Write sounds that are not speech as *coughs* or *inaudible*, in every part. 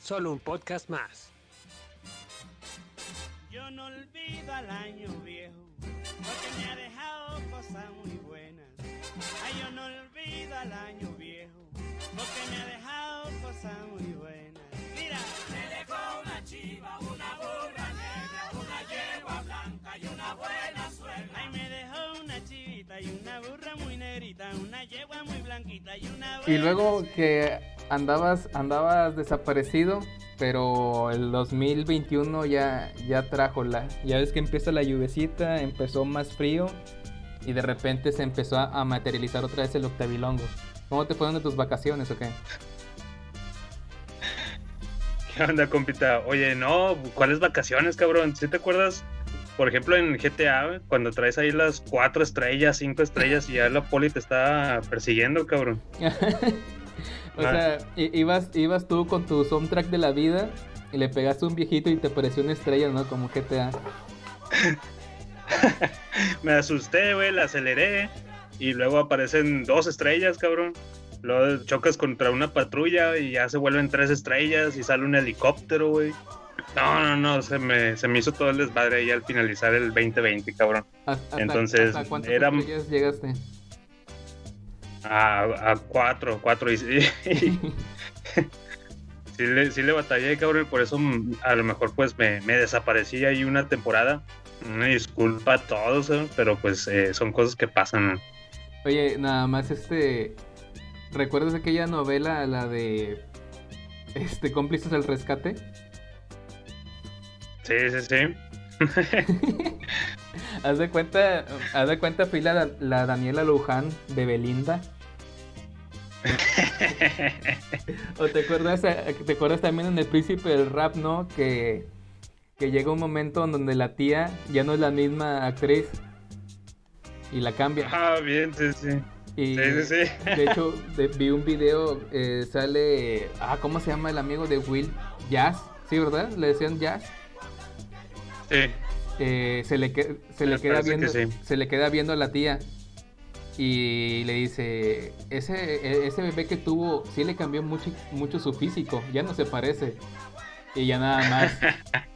solo un podcast más. Yo no olvido al año viejo, porque me ha dejado cosas muy buenas. Ay, yo no olvido al año viejo, porque me ha dejado cosas muy buenas. Mira, me dejó una chiva, una burra negra, una yegua blanca y una buena suegra. Ay, me dejó una chivita y una burra muy negrita, una yegua muy blanquita y una buena Y luego suegra. que andabas, andabas desaparecido, pero el 2021 ya, ya trajo la. Ya ves que empieza la lluvecita, empezó más frío y de repente se empezó a, a materializar otra vez el octavilongo. ¿Cómo te fueron de tus vacaciones o qué? *laughs* ¿Qué onda, compita? Oye, no, ¿cuáles vacaciones, cabrón? ¿Sí te acuerdas? Por ejemplo, en GTA, cuando traes ahí las cuatro estrellas, cinco estrellas y ya la poli te está persiguiendo, cabrón. *laughs* o sea, ibas, ibas tú con tu soundtrack de la vida y le pegaste a un viejito y te pareció una estrella, ¿no? Como GTA. *laughs* Me asusté, güey, la aceleré y luego aparecen dos estrellas, cabrón. Luego chocas contra una patrulla y ya se vuelven tres estrellas y sale un helicóptero, güey. No, no, no, se me, se me hizo todo el desmadre ahí al finalizar el 2020, cabrón. ¿Hasta, Entonces, ¿hasta cuántas era- estrellas llegaste? A, a cuatro, cuatro y, y- *laughs* sí, le, sí le batallé, cabrón, por eso mm, a lo mejor pues me, me desaparecí ahí una temporada. Una disculpa a todos, ¿eh? pero pues eh, son cosas que pasan. Oye, nada más este. ¿Recuerdas aquella novela, la de. Este, cómplices del rescate? Sí, sí, sí. *laughs* Haz de cuenta, haz de cuenta, fui la, la Daniela Luján de Belinda. *laughs* ¿O te acuerdas, te acuerdas también en El Príncipe del Rap, no? Que, que llega un momento en donde la tía ya no es la misma actriz y la cambia. Ah, bien, sí, sí. Y Sí, sí, sí. de hecho de- vi un video, eh, sale, ah, ¿cómo se llama el amigo de Will? Jazz, sí, ¿verdad? Le decían Jazz. Sí. Eh, se le, que- se le queda viendo, sí. se le queda viendo a la tía y le dice, ese, e- ese bebé que tuvo, sí le cambió mucho, mucho su físico, ya no se parece. Y ya nada más. *laughs*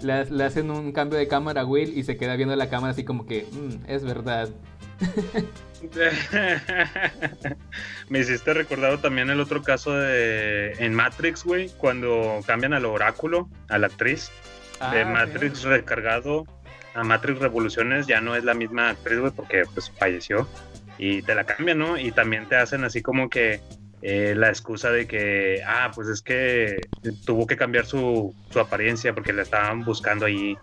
Le, le hacen un cambio de cámara a Will y se queda viendo la cámara así como que, "Mm, es verdad. *laughs* Me hiciste recordar también el otro caso de en Matrix, güey, cuando cambian al oráculo, a la actriz de Ah, Matrix recargado a Matrix Revoluciones, ya no es la misma actriz, güey, porque pues falleció. Y te la cambian, ¿no? Y también te hacen así como que eh, la excusa de que, ah, pues es que tuvo que cambiar su, su apariencia porque la estaban buscando ahí,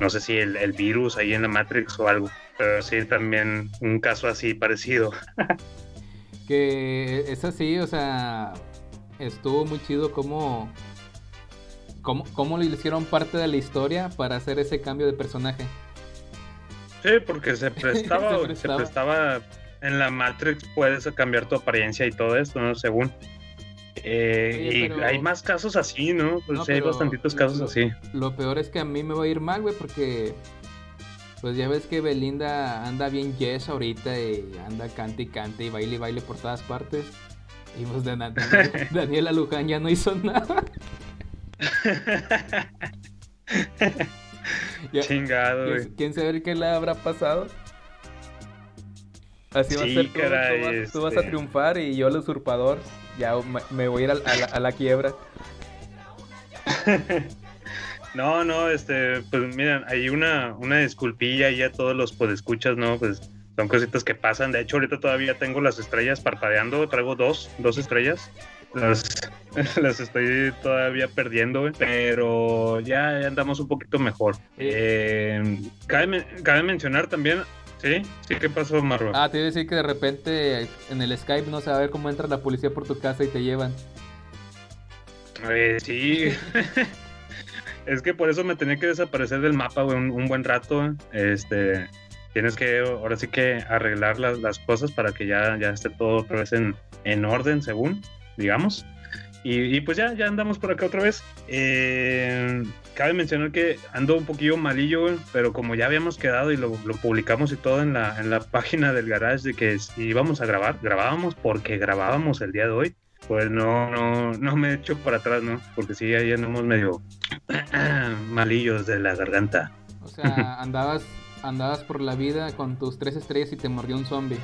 no sé si el, el virus ahí en la Matrix o algo. Pero sí, también un caso así parecido. *laughs* Que es así, o sea, estuvo muy chido como, cómo, cómo le hicieron parte de la historia para hacer ese cambio de personaje. Sí, porque se *laughs* prestaba, se prestaba. En la Matrix, puedes cambiar tu apariencia y todo esto, ¿no? Según. Eh, Oye, y hay más casos así, ¿no? Pues No, sí, hay bastantitos casos lo- así. Lo peor es que a mí me va a ir mal, güey, porque pues ya ves que Belinda anda bien yes ahorita y anda cante y cante y baile y baile por todas partes. Y pues de *laughs* Daniela Luján ya no hizo nada. *laughs* Ya- Chingado, güey. ¿Quién, quién sabe qué le habrá pasado? Así va a ser caray, tú, vas, tú vas a este. triunfar y yo el usurpador. Ya me, voy a ir a, a la, a la quiebra. *laughs* No, no, este, pues miren, hay una, una disculpilla ahí a todos los podescuchas, ¿no? Pues son cositas que pasan. De hecho, ahorita todavía tengo las estrellas parpadeando, traigo dos, dos estrellas. Las, *laughs* las estoy todavía perdiendo, pero ya, ya andamos un poquito mejor. Eh, cabe, men- cabe mencionar también, ¿sí? ¿Sí qué pasó, Marro? Ah, te iba a decir que de repente en el Skype no se va a ver cómo entra la policía por tu casa y te llevan. Eh, sí. *laughs* es que por eso me tenía que desaparecer del mapa, güey, un, un buen rato. Este, tienes que, ahora sí que arreglar las, las cosas para que ya, ya esté todo otra vez en, en orden, según, digamos. Y, y pues ya, ya andamos por acá otra vez. Eh, cabe mencionar que ando un poquillo malillo, güey, pero como ya habíamos quedado y lo, lo publicamos y todo en la, en la *laughs* página del garage de que si íbamos a grabar, grabábamos porque grabábamos el día de hoy. Pues no, no, no me echo para atrás, ¿no? Porque sí, ahí andamos medio *clears throat* malillos de la garganta. O sea, *laughs* andabas, andabas por la vida con tus tres estrellas y te mordió un zombie.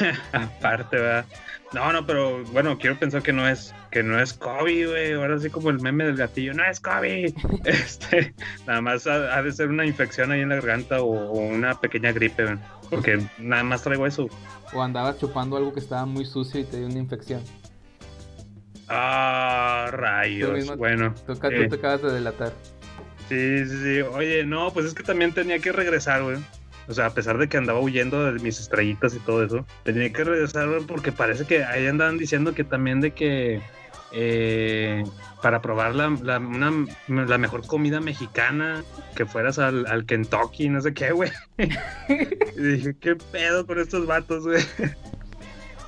*laughs* Aparte, ¿verdad? No, no, pero bueno, quiero pensar que no es que no es COVID, güey. Ahora sí como el meme del gatillo, no es COVID. *laughs* Este, nada más ha, ha de ser una infección ahí en la garganta o, o una pequeña gripe, güey. Porque nada más traigo eso. O andabas chupando algo que estaba muy sucio y te dio una infección. Ah, rayos. Bueno, Tú, ca- tú eh, te acabas de delatar. sí, sí, sí. Oye, no, pues es que también tenía que regresar, güey. O sea, a pesar de que andaba huyendo de mis estrellitas y todo eso, tenía que regresar, porque parece que ahí andaban diciendo que también de que eh, para probar la, la, una- la mejor comida mexicana, que fueras al, al Kentucky, no sé qué, güey. *laughs* y dije, ¿qué pedo con estos vatos, güey?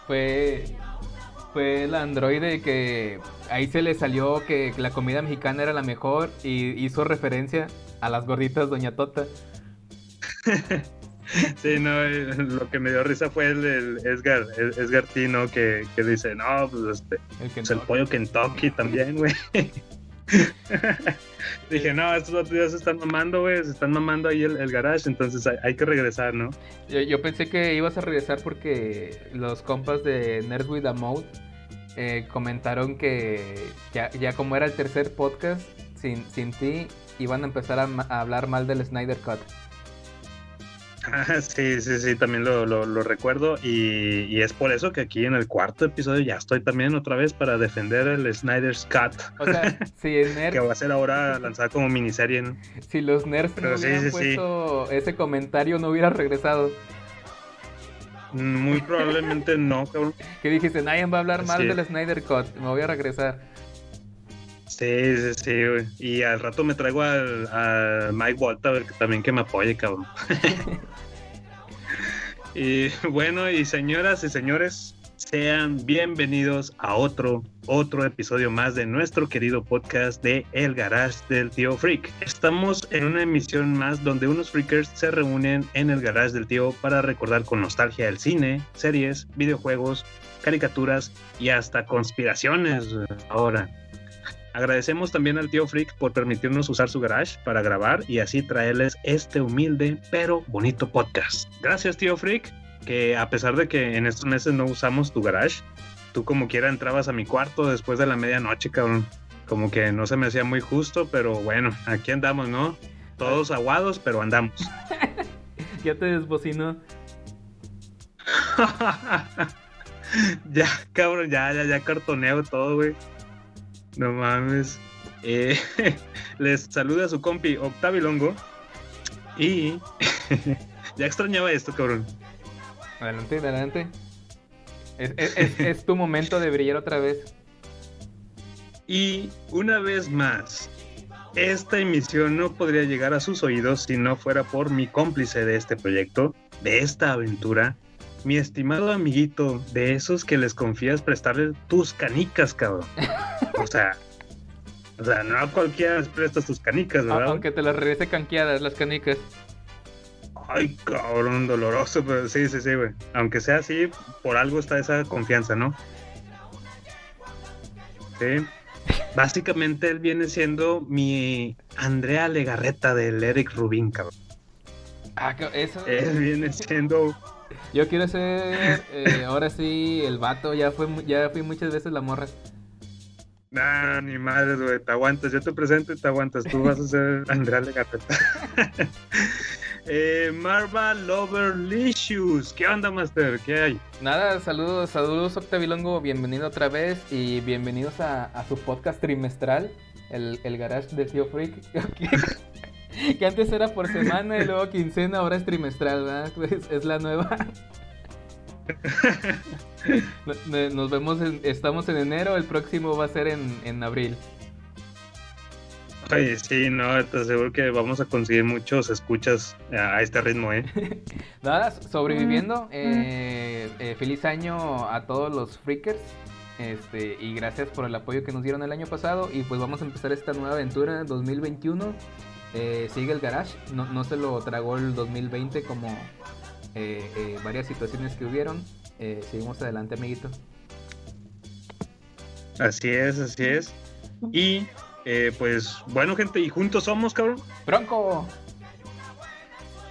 Fue, fue el androide que ahí se le salió que la comida mexicana era la mejor y hizo referencia a las gorditas Doña Tota. *laughs* Sí, no, eh, lo que me dio risa fue el, el Edgar, el Edgar Tino, que, que dice, no, pues este, El pues, el pollo Kentucky también, güey. *laughs* Dije, no, estos otros ya se están mamando, güey, se están mamando ahí el, el garage, entonces hay, hay que regresar, ¿no? Yo, yo pensé que ibas a regresar porque los compas de Nerds with a Mode eh, comentaron que ya, ya como era el tercer podcast, sin, sin ti, iban a empezar a, a hablar mal del Snyder Cut. *laughs* Sí, sí, sí, también lo, lo, lo recuerdo y, y es por eso que aquí en el cuarto episodio ya estoy también otra vez para defender el Snyder's Cut, O sea, *laughs* si, en que Nerds, va a ser ahora lanzada como miniserie, ¿no? si los nerds no sí, hubieran sí, sí. puesto ese comentario, no hubiera regresado. Muy probablemente no, cabrón. *laughs* Que dijiste, nadie va a hablar mal del Snyder Cut, me voy a regresar. Sí, sí, sí, güey. Y al rato me traigo al, a Mike güey, que también que me apoye, cabrón. *laughs* y bueno, y señoras y señores, sean bienvenidos a otro, otro episodio más de nuestro querido podcast de El Garage del Tío Freak. Estamos en una emisión más donde unos freakers se reúnen en el Garage del Tío para recordar con nostalgia el cine, series, videojuegos, caricaturas y hasta conspiraciones ahora. Agradecemos también al tío Freak por permitirnos usar su garage para grabar y así traerles este humilde pero bonito podcast. Gracias tío Freak, que a pesar de que en estos meses no usamos tu garage, tú como quiera entrabas a mi cuarto después de la medianoche, cabrón. Como que no se me hacía muy justo, pero bueno, aquí andamos, ¿no? Todos aguados, pero andamos. *laughs* Ya te desbocino. *laughs* ya, cabrón, ya, ya, ya cartoneo todo, güey. No mames. Eh, *laughs* les saluda su compi Octavio Longo. Y *laughs* ya extrañaba esto, cabrón. Adelante, adelante. Es, es- es- es tu momento de brillar otra vez. Y una vez más, esta emisión no podría llegar a sus oídos si no fuera por mi cómplice de este proyecto, de esta aventura, mi estimado amiguito, de esos que les confías prestarle tus canicas, cabrón. *laughs* O sea, o sea, no a cualquiera les prestas tus canicas, ¿verdad? Aunque te las regrese canqueadas las canicas. Ay, cabrón, doloroso, pero sí, sí, sí, güey. Aunque sea así, por algo está esa confianza, ¿no? Sí. Básicamente él viene siendo mi Andrea Legarreta del Eric Rubin, cabrón. Ah, eso. Él viene siendo. Yo quiero ser. eh, ahora sí, el vato. Ya, fue, ya fui muchas veces la morra. Nah, ni madre, güey. Te aguantas. Yo te presento y te aguantas. Tú vas a ser *laughs* Andrea Legarreta. *laughs* eh, Marva Loverlicious. ¿Qué onda, Master? ¿Qué hay? Nada, saludos, saludos Octavilongo, bienvenido otra vez y bienvenidos a, a su podcast trimestral, el, el Garage del Tío Freak, *laughs* que, que antes era por semana y luego quincena, ahora es trimestral, ¿verdad? Pues es la nueva. No- no- Nos vemos, en- estamos en enero, el próximo va a ser en, en abril. Oye, sí, no, te aseguro que vamos a conseguir muchos escuchas a este ritmo, ¿eh? *laughs* Nada, sobreviviendo. eh, eh, feliz año a todos los freakers. Este, y gracias por el apoyo que nos dieron el año pasado. Y pues vamos a empezar esta nueva aventura 2021. Eh, sigue el garage. No, no se lo tragó el 2020 como eh, eh, varias situaciones que hubieron. Eh, seguimos adelante, amiguito. Así es, así es. Y eh, pues, bueno, gente, y juntos somos, cabrón. ¡Bronco!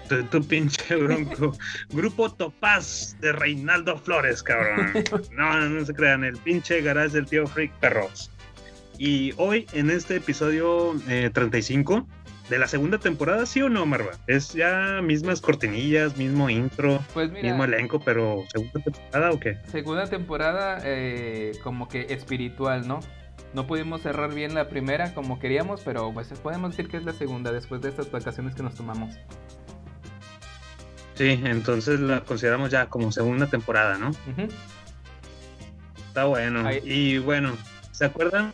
Tu, tu pinche bronco. *laughs* Grupo Topaz de Reinaldo Flores, cabrón. No, no, no se crean, el pinche garage del tío Freak Perros. Y hoy, en este episodio eh, 35 de la segunda temporada, ¿sí o no, Marva? Es ya mismas cortinillas, mismo intro, Pues mira, mismo elenco, pero ¿segunda temporada o qué? segunda temporada eh, como que espiritual, ¿no? No pudimos cerrar bien la primera como queríamos, pero pues podemos decir que es la segunda después de estas vacaciones que nos tomamos. Sí, entonces la consideramos ya como segunda temporada, ¿no? Está bueno. Ahí- Y bueno, ¿se acuerdan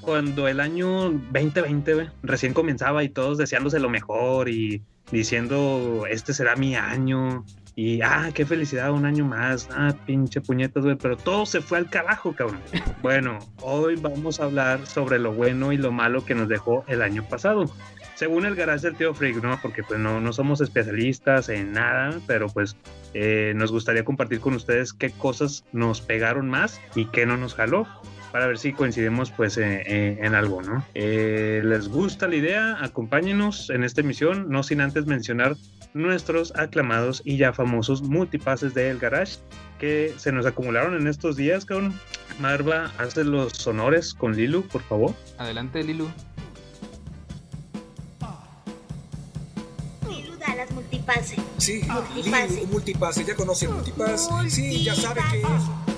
cuando el año 2020 güey, recién comenzaba y todos deseándose lo mejor y diciendo, este será mi año? Y, ah, qué felicidad, un año más. Ah, pinche puñetas, güey. Pero todo se fue al carajo, cabrón. *laughs* Bueno, hoy vamos a hablar sobre lo bueno y lo malo que nos dejó el año pasado. Según el garage del tío Freak, ¿no? Porque pues no, no somos especialistas en nada, pero pues eh, nos gustaría compartir con ustedes qué cosas nos pegaron más y qué no nos jaló para ver si coincidimos pues eh, eh, en algo, ¿no? Eh, ¿Les gusta la idea? Acompáñenos en esta emisión, no sin antes mencionar nuestros aclamados y ya famosos multipases del garage que se nos acumularon en estos días, cabrón. Marva, hace los honores con Lilu, por favor. Adelante, Lilu. Lilu da las multipase. Sí, Multipase. Lilu, multipase, ya conoce el multipass. Sí, ya sabe qué es.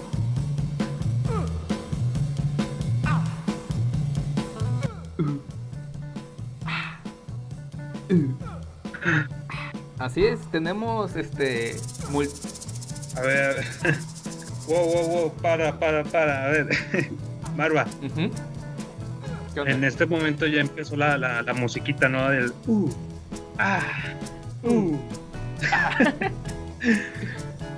*laughs* Así es, tenemos este mul- A ver. *laughs* wow, wow, wow, para, para, para. A ver. *laughs* Marva. ¿Qué onda? en este momento ya empezó la, la, la musiquita, ¿no? Del. Uh, ah, uh.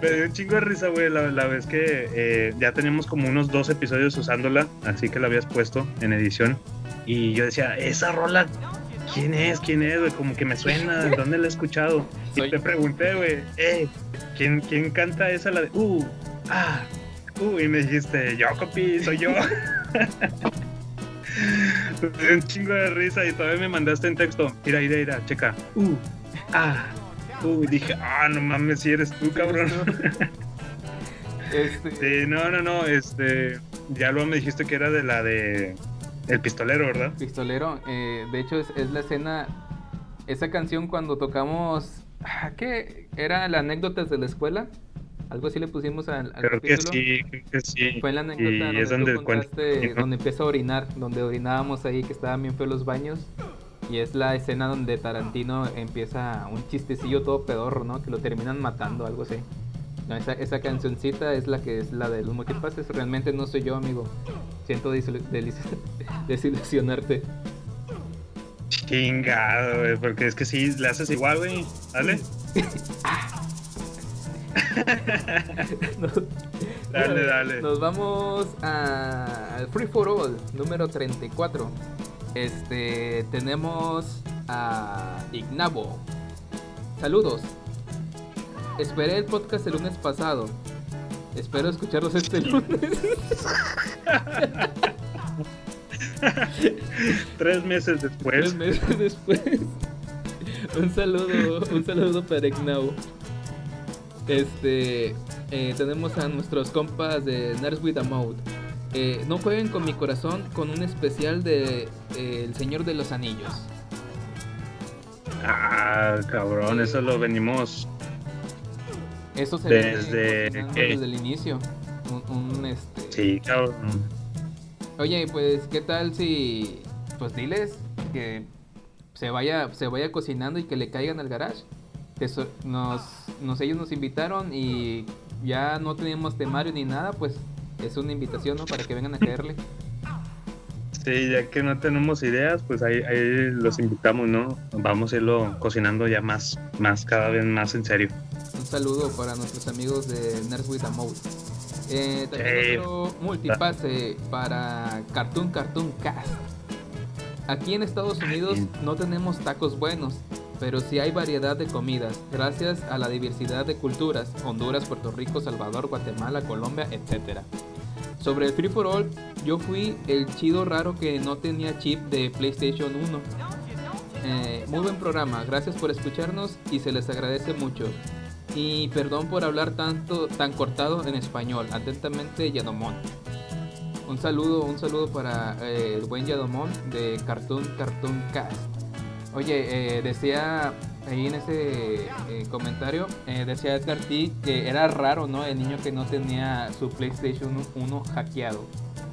Me dio un chingo de risa, güey, la, la vez que eh, ya teníamos como unos dos episodios usándola, así que la habías puesto en edición. Y yo decía, esa rola, ¿quién es? ¿Quién es, güey? Como que me suena, ¿de ¿dónde la he escuchado? Soy- Y te pregunté, güey, eh, ¿quién, ¿quién canta esa? La de, uh, ah, uh, y me dijiste, yo, copi, soy yo. *laughs* Un chingo de risa y todavía me mandaste en texto, mira, mira, mira, checa, uh, ah, uh, y dije, ah, no mames, si eres tú, cabrón. *laughs* Este, Sí, no, no, no, este, ya luego me dijiste que era de la de El Pistolero, ¿verdad? Pistolero, eh, de hecho es, es la escena, esa canción cuando tocamos, ah, ¿qué? ¿Era la anécdotas de la escuela? Algo así le pusimos al, al Creo que capítulo. sí, creo que sí. Fue la anécdota Y donde, es contaste, donde empieza a orinar, donde orinábamos ahí que estaban bien feos los baños. Y es la escena donde Tarantino empieza un chistecillo todo pedorro, ¿no? Que lo terminan matando, algo así. No, esa, esa cancioncita es la que es la de los multipases. Realmente no soy yo, amigo. Siento *laughs* desilusionarte. Chingado, güey, porque es que sí, le haces igual, güey. Dale, *laughs* dale, dale. Nos vamos a- al Free for All, número 34. Este, tenemos a Ignabo. Saludos. Esperé el podcast el lunes pasado. Espero escucharlos este *laughs* lunes. Tres meses después. Tres meses después. un saludo, un saludo para Ignabo. Este, eh, tenemos a nuestros compas de Nerds with a Mode. Eh, no jueguen con mi corazón con un especial de eh, El Señor de los Anillos. Ah, cabrón, eso lo venimos. Eso se Desde viene desde el inicio. Un, un, este. Sí, cabrón. Oye, pues, ¿qué tal si. Pues diles que se vaya, se vaya cocinando y que le caigan al garage? Que so- nos, nos, ellos nos invitaron y ya no tenemos temario ni nada, pues es una invitación, ¿no? Para que vengan a caerle. Sí, ya que no tenemos ideas, pues ahí, ahí los invitamos, ¿no? Vamos a irlo cocinando ya más, más, cada vez más en serio. Un saludo para nuestros amigos de Nerds with a Mode. Eh, también otro multipase para Cartoon Cartoon Cast. Aquí en Estados Unidos no tenemos tacos buenos, pero sí hay variedad de comidas, gracias a la diversidad de culturas, Honduras, Puerto Rico, Salvador, Guatemala, Colombia, etc. Sobre el Free for All, yo fui el chido raro que no tenía chip de PlayStation 1. Eh, muy buen programa, gracias por escucharnos y se les agradece mucho. Y perdón por hablar tanto tan cortado en español. Atentamente, Yadomón. Un saludo, un saludo para eh, el buen Yadomón de Cartoon Cartoon Cast. Oye, eh, decía ahí en ese eh, comentario, decía Edgar T que era raro, ¿no? El niño que no tenía su PlayStation 1 hackeado.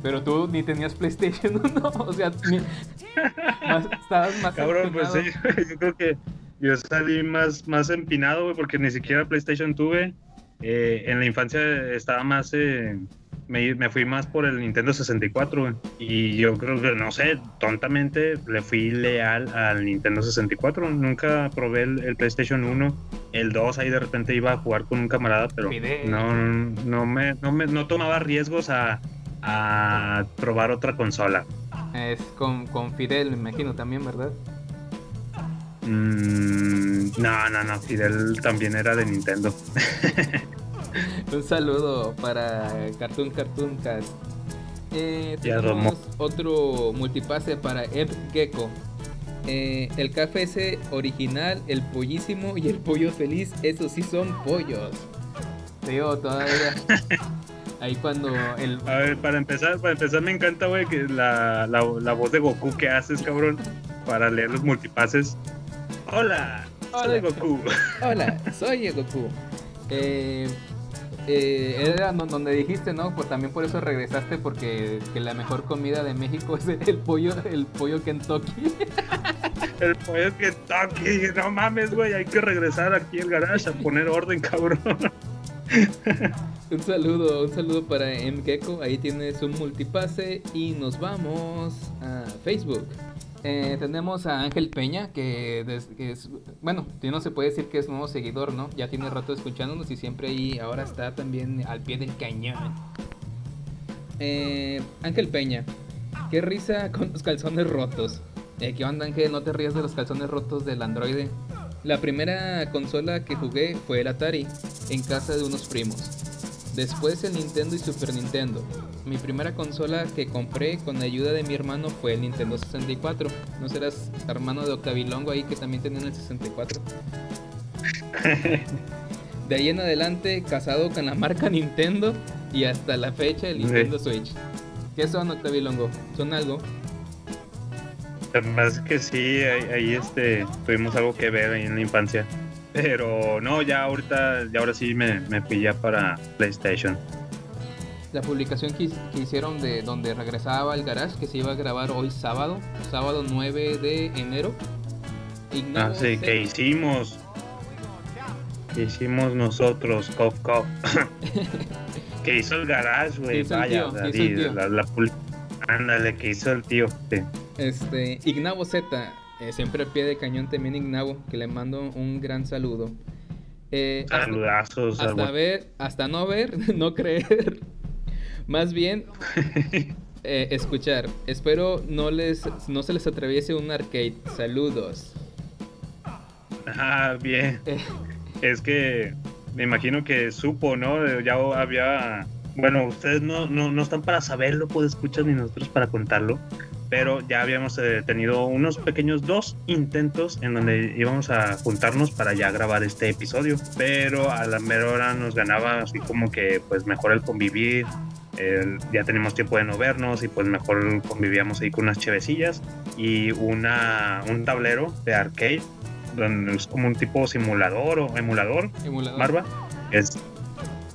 Pero tú ni tenías PlayStation *laughs* 1, o sea, ni- *laughs* más- estabas más Cabrón, pues sí, afortunado. *laughs* yo creo que yo salí más, más empinado, güey, porque ni siquiera PlayStation tuve. Eh, en la infancia estaba más, eh, me, me fui más por el Nintendo 64, güey. Y yo creo que, no sé, tontamente le fui leal al Nintendo 64. Nunca probé el, el PlayStation 1. El 2 ahí de repente iba a jugar con un camarada, pero no, no, me, no, me, no tomaba riesgos a, a probar otra consola. Es con, con Fidel, me imagino también, ¿verdad? Mm, no, no, no, Fidel también era de Nintendo. *laughs* Un saludo para Cartoon Cartoon Cast. Eh, tenemos otro multipase para Ed Gecko. Eh, el ese original, el pollísimo y el pollo feliz, esos sí son pollos. Tío, todavía. *laughs* Ahí cuando el. A ver, para empezar, para empezar me encanta, güey, que la, la, la voz de Goku que haces, cabrón, para leer los multipases. Hola, soy Hola. Goku. Hola, soy Goku. Eh, eh, era donde dijiste, ¿no? Pues también por eso regresaste, porque que la mejor comida de México es el pollo, el pollo Kentucky. El pollo dije, no mames, güey, hay que regresar aquí al garage a poner orden, cabrón. Un saludo, un saludo para MGecko, ahí tienes un multipase y nos vamos a Facebook. Eh, tenemos a Ángel Peña, que, des- que es, bueno, no se puede decir que es nuevo seguidor, ¿no? Ya tiene rato escuchándonos y siempre ahí, ahora está también al pie del cañón. Eh, Ángel Peña, qué risa con los calzones rotos. Eh, ¿Qué onda, Ángel? No te rías de los calzones rotos del androide. La primera consola que jugué fue el Atari, en casa de unos primos. Después el Nintendo y Super Nintendo. Mi primera consola que compré con ayuda de mi hermano fue el Nintendo 64. ¿No serás hermano de Octavilongo ahí que también tenía el 64? *laughs* De ahí en adelante, casado con la marca Nintendo y hasta la fecha el Nintendo Switch. ¿Qué son Octavilongo? ¿Son algo? Además que sí, ahí, ahí, este, tuvimos algo que ver ahí en la infancia. Pero no, ya ahorita, ya ahora sí me, me para PlayStation. La publicación que, que hicieron de donde regresaba al garage, que se iba a grabar hoy sábado, sábado 9 de enero. Ignoro Ah, sí, que hicimos. Que hicimos nosotros, Cof Cof. *laughs* que hizo el garage, güey. Vaya, David, la, la pul- Ándale, que hizo el tío. sí. Este, Ignavo Z, eh, siempre al pie de cañón también Ignavo, que le mando un gran saludo. Eh, hasta- Saludazos. al hasta buen- ver, hasta no ver, *laughs* no creer. Más bien *laughs* eh, escuchar. Espero no les no se les atraviese un arcade. Saludos. Ah, bien. Eh, Es que me imagino que supo, ¿no? Ya había. Bueno, ustedes no, no, no están para saberlo, pues escuchar ni nosotros para contarlo. Pero ya habíamos eh, tenido unos pequeños dos intentos en donde íbamos a juntarnos para ya grabar este episodio. Pero a la mera hora nos ganaba así como que, pues mejor el convivir. el- ya tenemos tiempo de no vernos y pues mejor convivíamos ahí con unas chevecillas y una, un tablero de arcade donde es como un tipo simulador o emulador, emulador. Marva, es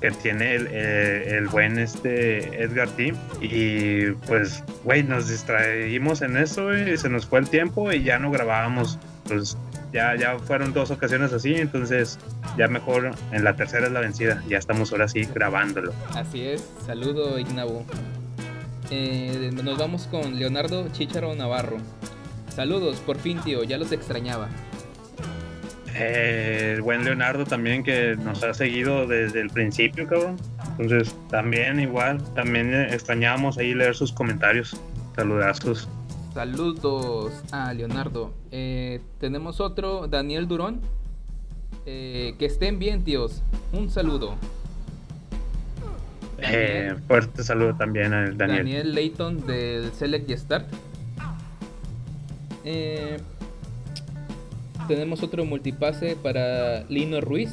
que tiene el, eh, el buen este Edgar Team y pues güey nos distraímos en eso y se nos fue el tiempo y ya no grabábamos pues Ya, ya fueron dos ocasiones así, entonces ya mejor en la tercera es la vencida. Ya estamos ahora sí grabándolo. Así es, saludo Ignabo. Eh, nos vamos con Leonardo Chicharo Navarro. Saludos, por fin tío, ya los extrañaba. Eh, el buen Leonardo también que nos ha seguido desde el principio, cabrón. Entonces también igual, también extrañamos ahí leer sus comentarios. Saludazos. Saludos a Leonardo. Eh, tenemos otro, Daniel Durón. Eh, que estén bien, tíos. Un saludo. Eh, fuerte saludo también a Daniel. Daniel Layton del Select y Start. Eh, tenemos otro multipase para Lino Ruiz.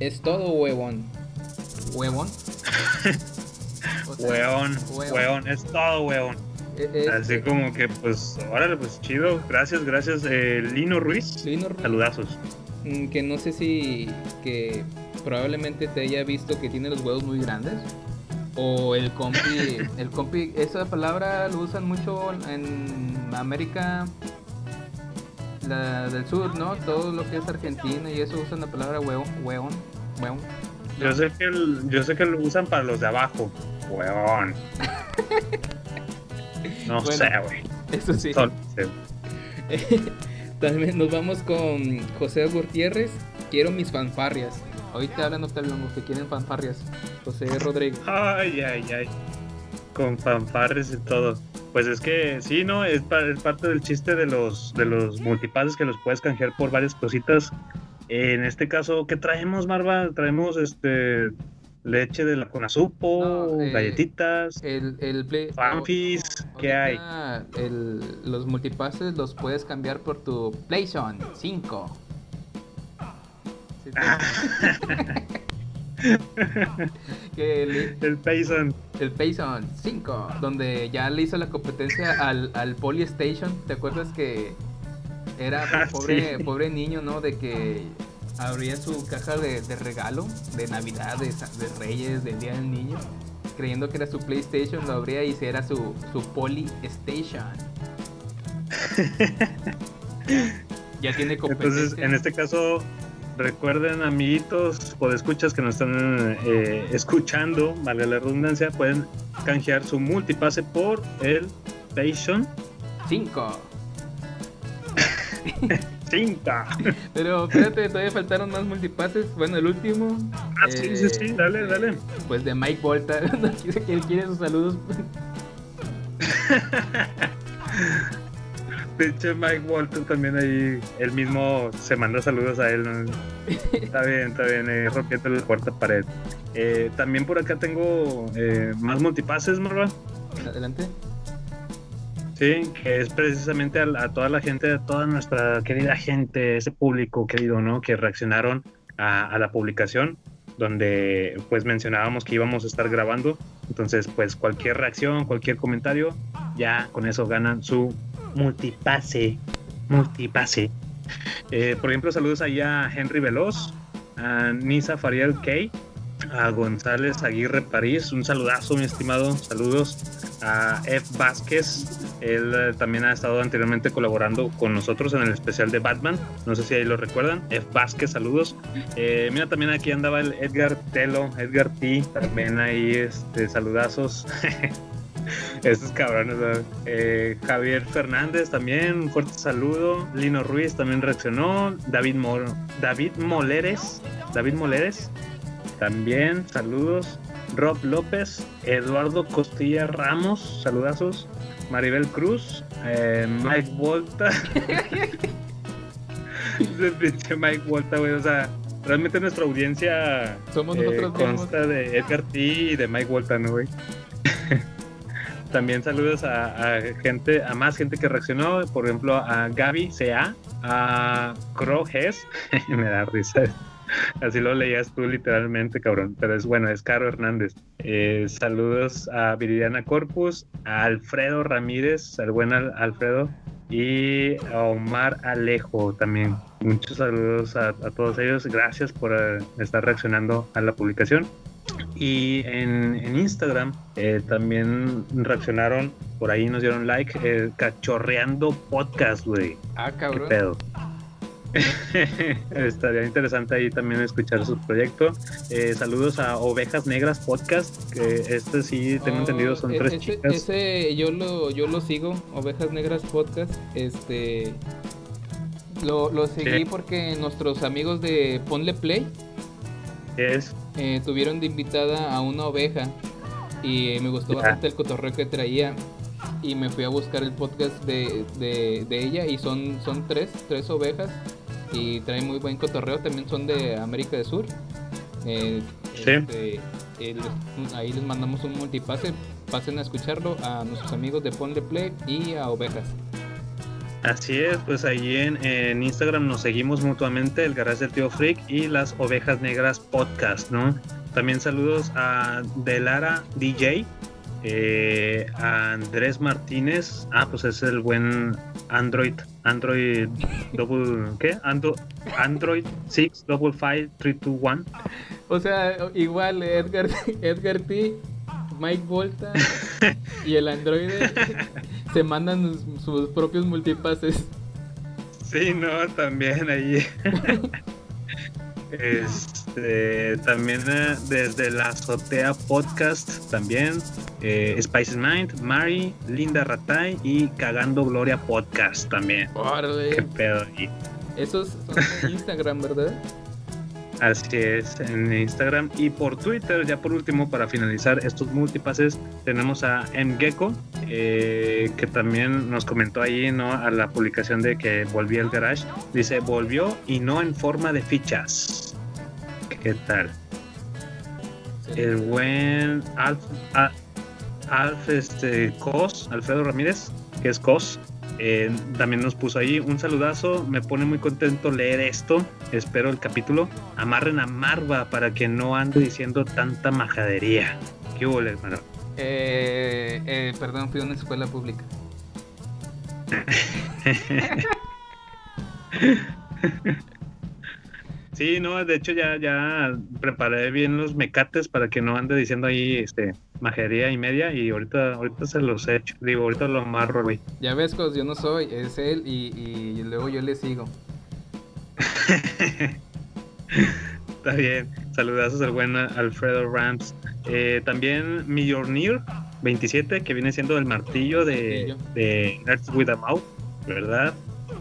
Es todo huevón. ¿Huevón? *laughs* O sea, Weón, huevón. weón, es todo weón. Eh, eh, Así como que, pues, órale, pues chido. Gracias, gracias. eh, Lino Ruiz. Lino Ruiz. Saludazos. Mm, que no sé si que probablemente te haya visto que tiene los huevos muy grandes o el compi *laughs* el compi esa palabra lo usan mucho en América la del sur no todo lo que es Argentina y eso usan la palabra hueón hueón hueón Yo sé que el- yo sé que lo usan para los de abajo. Weón. No Bueno, sé, güey. eso sí *laughs* también nos vamos con José Gutiérrez quiero mis fanfarrias ahorita hablan Longo que quieren fanfarrias José Rodríguez Ay, ay, ay. Con fanfarres y todo. Pues es que sí, ¿no? Es, pa- es parte del chiste de los, de los multipases que los puedes canjear por varias cositas. En este caso, ¿qué traemos, Marva? Traemos este leche de la Conazupo, No, eh, galletitas, el, el Play- fanfis, ¿qué hay? El- los multipases los puedes cambiar por tu PlayStation 5. *laughs* Sí, *laughs* que el, El Payson. el PlayStation 5, donde ya le hizo la competencia al, al Polystation. ¿Te acuerdas que era Ah, pobre, sí. pobre niño, ¿no? De que abría su caja de, de regalo de Navidad, de, Reyes, del Día del Niño, creyendo que era su PlayStation, lo abría y era su, su Polystation. *laughs* ya tiene competencia. Entonces, en este caso, recuerden, amiguitos, o escuchas que nos están eh, escuchando, vale la redundancia, pueden canjear su multipase por el Payson 5. 5. Pero espérate, todavía faltaron más multipases. Bueno, el último. Ah, sí, sí, sí, dale, dale. Pues de Mike Volta. *laughs* Quiere- quiere sus saludos. *laughs* De hecho, Mike Walton también ahí, él mismo se manda saludos a él. ¿no? *laughs* Está bien, está bien, eh, rompiendo la cuarta pared. Eh, también por acá tengo eh, más multipases, Marva. Adelante. Sí, que es precisamente a, a toda la gente, a toda nuestra querida gente, ese público querido, ¿no? Que reaccionaron a, a la publicación donde pues mencionábamos que íbamos a estar grabando. Entonces, pues cualquier reacción, cualquier comentario, ya con eso ganan su multipase. Multipase. Eh, por ejemplo, saludos ahí a Henry Veloz, a Nisa Fariel Kay, a González Aguirre París, un saludazo, mi estimado, saludos a F. Vázquez, él eh, también ha estado anteriormente colaborando con nosotros en el especial de Batman, no sé si ahí lo recuerdan, F. Vázquez, saludos. Eh, mira, también aquí andaba el Edgar Telo, Edgar T, también ahí, este, saludazos. *laughs* Estos cabrones. Eh, Javier Fernández también, un fuerte saludo. Lino Ruiz también reaccionó. David, Mor David Moleres, David Moleres, también, saludos. Rob López, Eduardo Costilla Ramos, saludazos. Maribel Cruz, eh, Mike Volta. *laughs* Mike Volta, güey, o sea, realmente nuestra audiencia Somos eh, mismos. consta de Edgar T y de Mike Volta, ¿no, güey? *laughs* También saludos a, gente, a más gente que reaccionó, por ejemplo a Gaby CA, a Crow Hess, *laughs* me da risa. Así lo leías tú literalmente, cabrón. Pero es bueno, es Caro Hernández. Eh, saludos a Viridiana Corpus, a Alfredo Ramírez, al buen Al- Alfredo, y a Omar Alejo también. Muchos saludos a, a todos ellos. Gracias por eh, estar reaccionando a la publicación. Y en, en Instagram eh, también reaccionaron, por ahí nos dieron like, eh, Cachorreando Podcast, güey. Ah, ¿Qué cabrón. pedo? *laughs* Estaría interesante ahí también escuchar su proyecto. Eh, saludos a Ovejas Negras Podcast, que este sí tengo Oh, entendido son tres chicas. ese yo lo yo lo sigo, Ovejas Negras Podcast. Este lo, lo seguí Sí. porque nuestros amigos de Ponle Play Es eh, tuvieron de invitada a una oveja y me gustó bastante el cotorreo que traía y me fui a buscar el podcast de, de- de ella y son, son tres, tres ovejas y traen muy buen cotorreo, también son de América del Sur. Eh, Sí. este, eh, ahí les mandamos un multipase, pasen a escucharlo a nuestros amigos de Ponle Play y a Ovejas. Así es, pues ahí en, Instagram nos seguimos mutuamente, el Garage del Tío Freak y las Ovejas Negras Podcast, ¿no? También saludos a Delara DJ, eh, a Andrés Martínez, ah, pues es el buen Android, Android double, ¿qué? Ando- Android 6 double five three two one. O sea, igual Edgar, *laughs* Edgar T, Mike Volta *laughs* y el androide se mandan sus- sus propios multipases. Sí, no, también ahí. *laughs* Este, también eh, desde la azotea podcast, también eh, Spices Mind, Mari, Linda Ratay y Cagando Gloria podcast también. Qué pedo ahí. Esos son Instagram, ¿verdad? Así es, en Instagram y por Twitter, ya por último, para finalizar estos multipases, tenemos a Mgecko, eh, que también nos comentó ahí, ¿no? A la publicación de que volvía el garage. Dice, volvió y no en forma de fichas. ¿Qué tal? El buen Alf, Alf este, Cos, Alfredo Ramírez, que es Cos, eh, también nos puso ahí un saludazo. Me pone muy contento leer esto. Espero el capítulo. Amarren a Marva para que no ande diciendo tanta majadería. ¿Qué hubo, hermano? Eh, eh, perdón, fui a una escuela pública. *laughs* Sí, no, de hecho ya, ya preparé bien los mecates para que no ande diciendo ahí este majadería y media. Y ahorita, ahorita se los he hecho. Digo, ahorita lo amarro, güey. Ya ves, Cos, yo no soy, es él y, y luego yo le sigo. *laughs* Está bien. Saludazos al buen Alfredo Rams. Eh, también Millornir 27, que viene siendo el martillo de, Martillo. de Nerds with a Mouth, ¿verdad?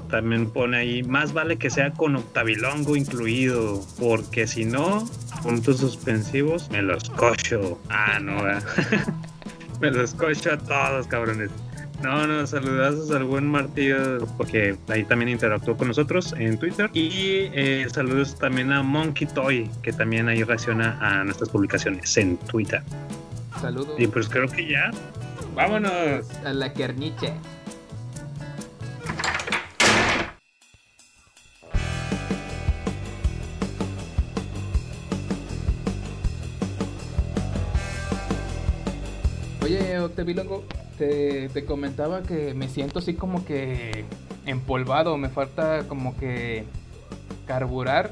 También pone ahí, más vale que sea con octavilongo incluido, porque si no, puntos suspensivos, me los cocho. Ah, no, *laughs* me los cocho a todos, cabrones. No, no, saludazos al buen Martillo, porque ahí también interactuó con nosotros en Twitter. Y eh, saludos también a Monkey Toy, que también ahí reacciona a nuestras publicaciones en Twitter. Saludos Y pues creo que ya. Vámonos. a la carniche. Oye, Octavilongo, te, te comentaba que me siento así como que empolvado, me falta como que carburar.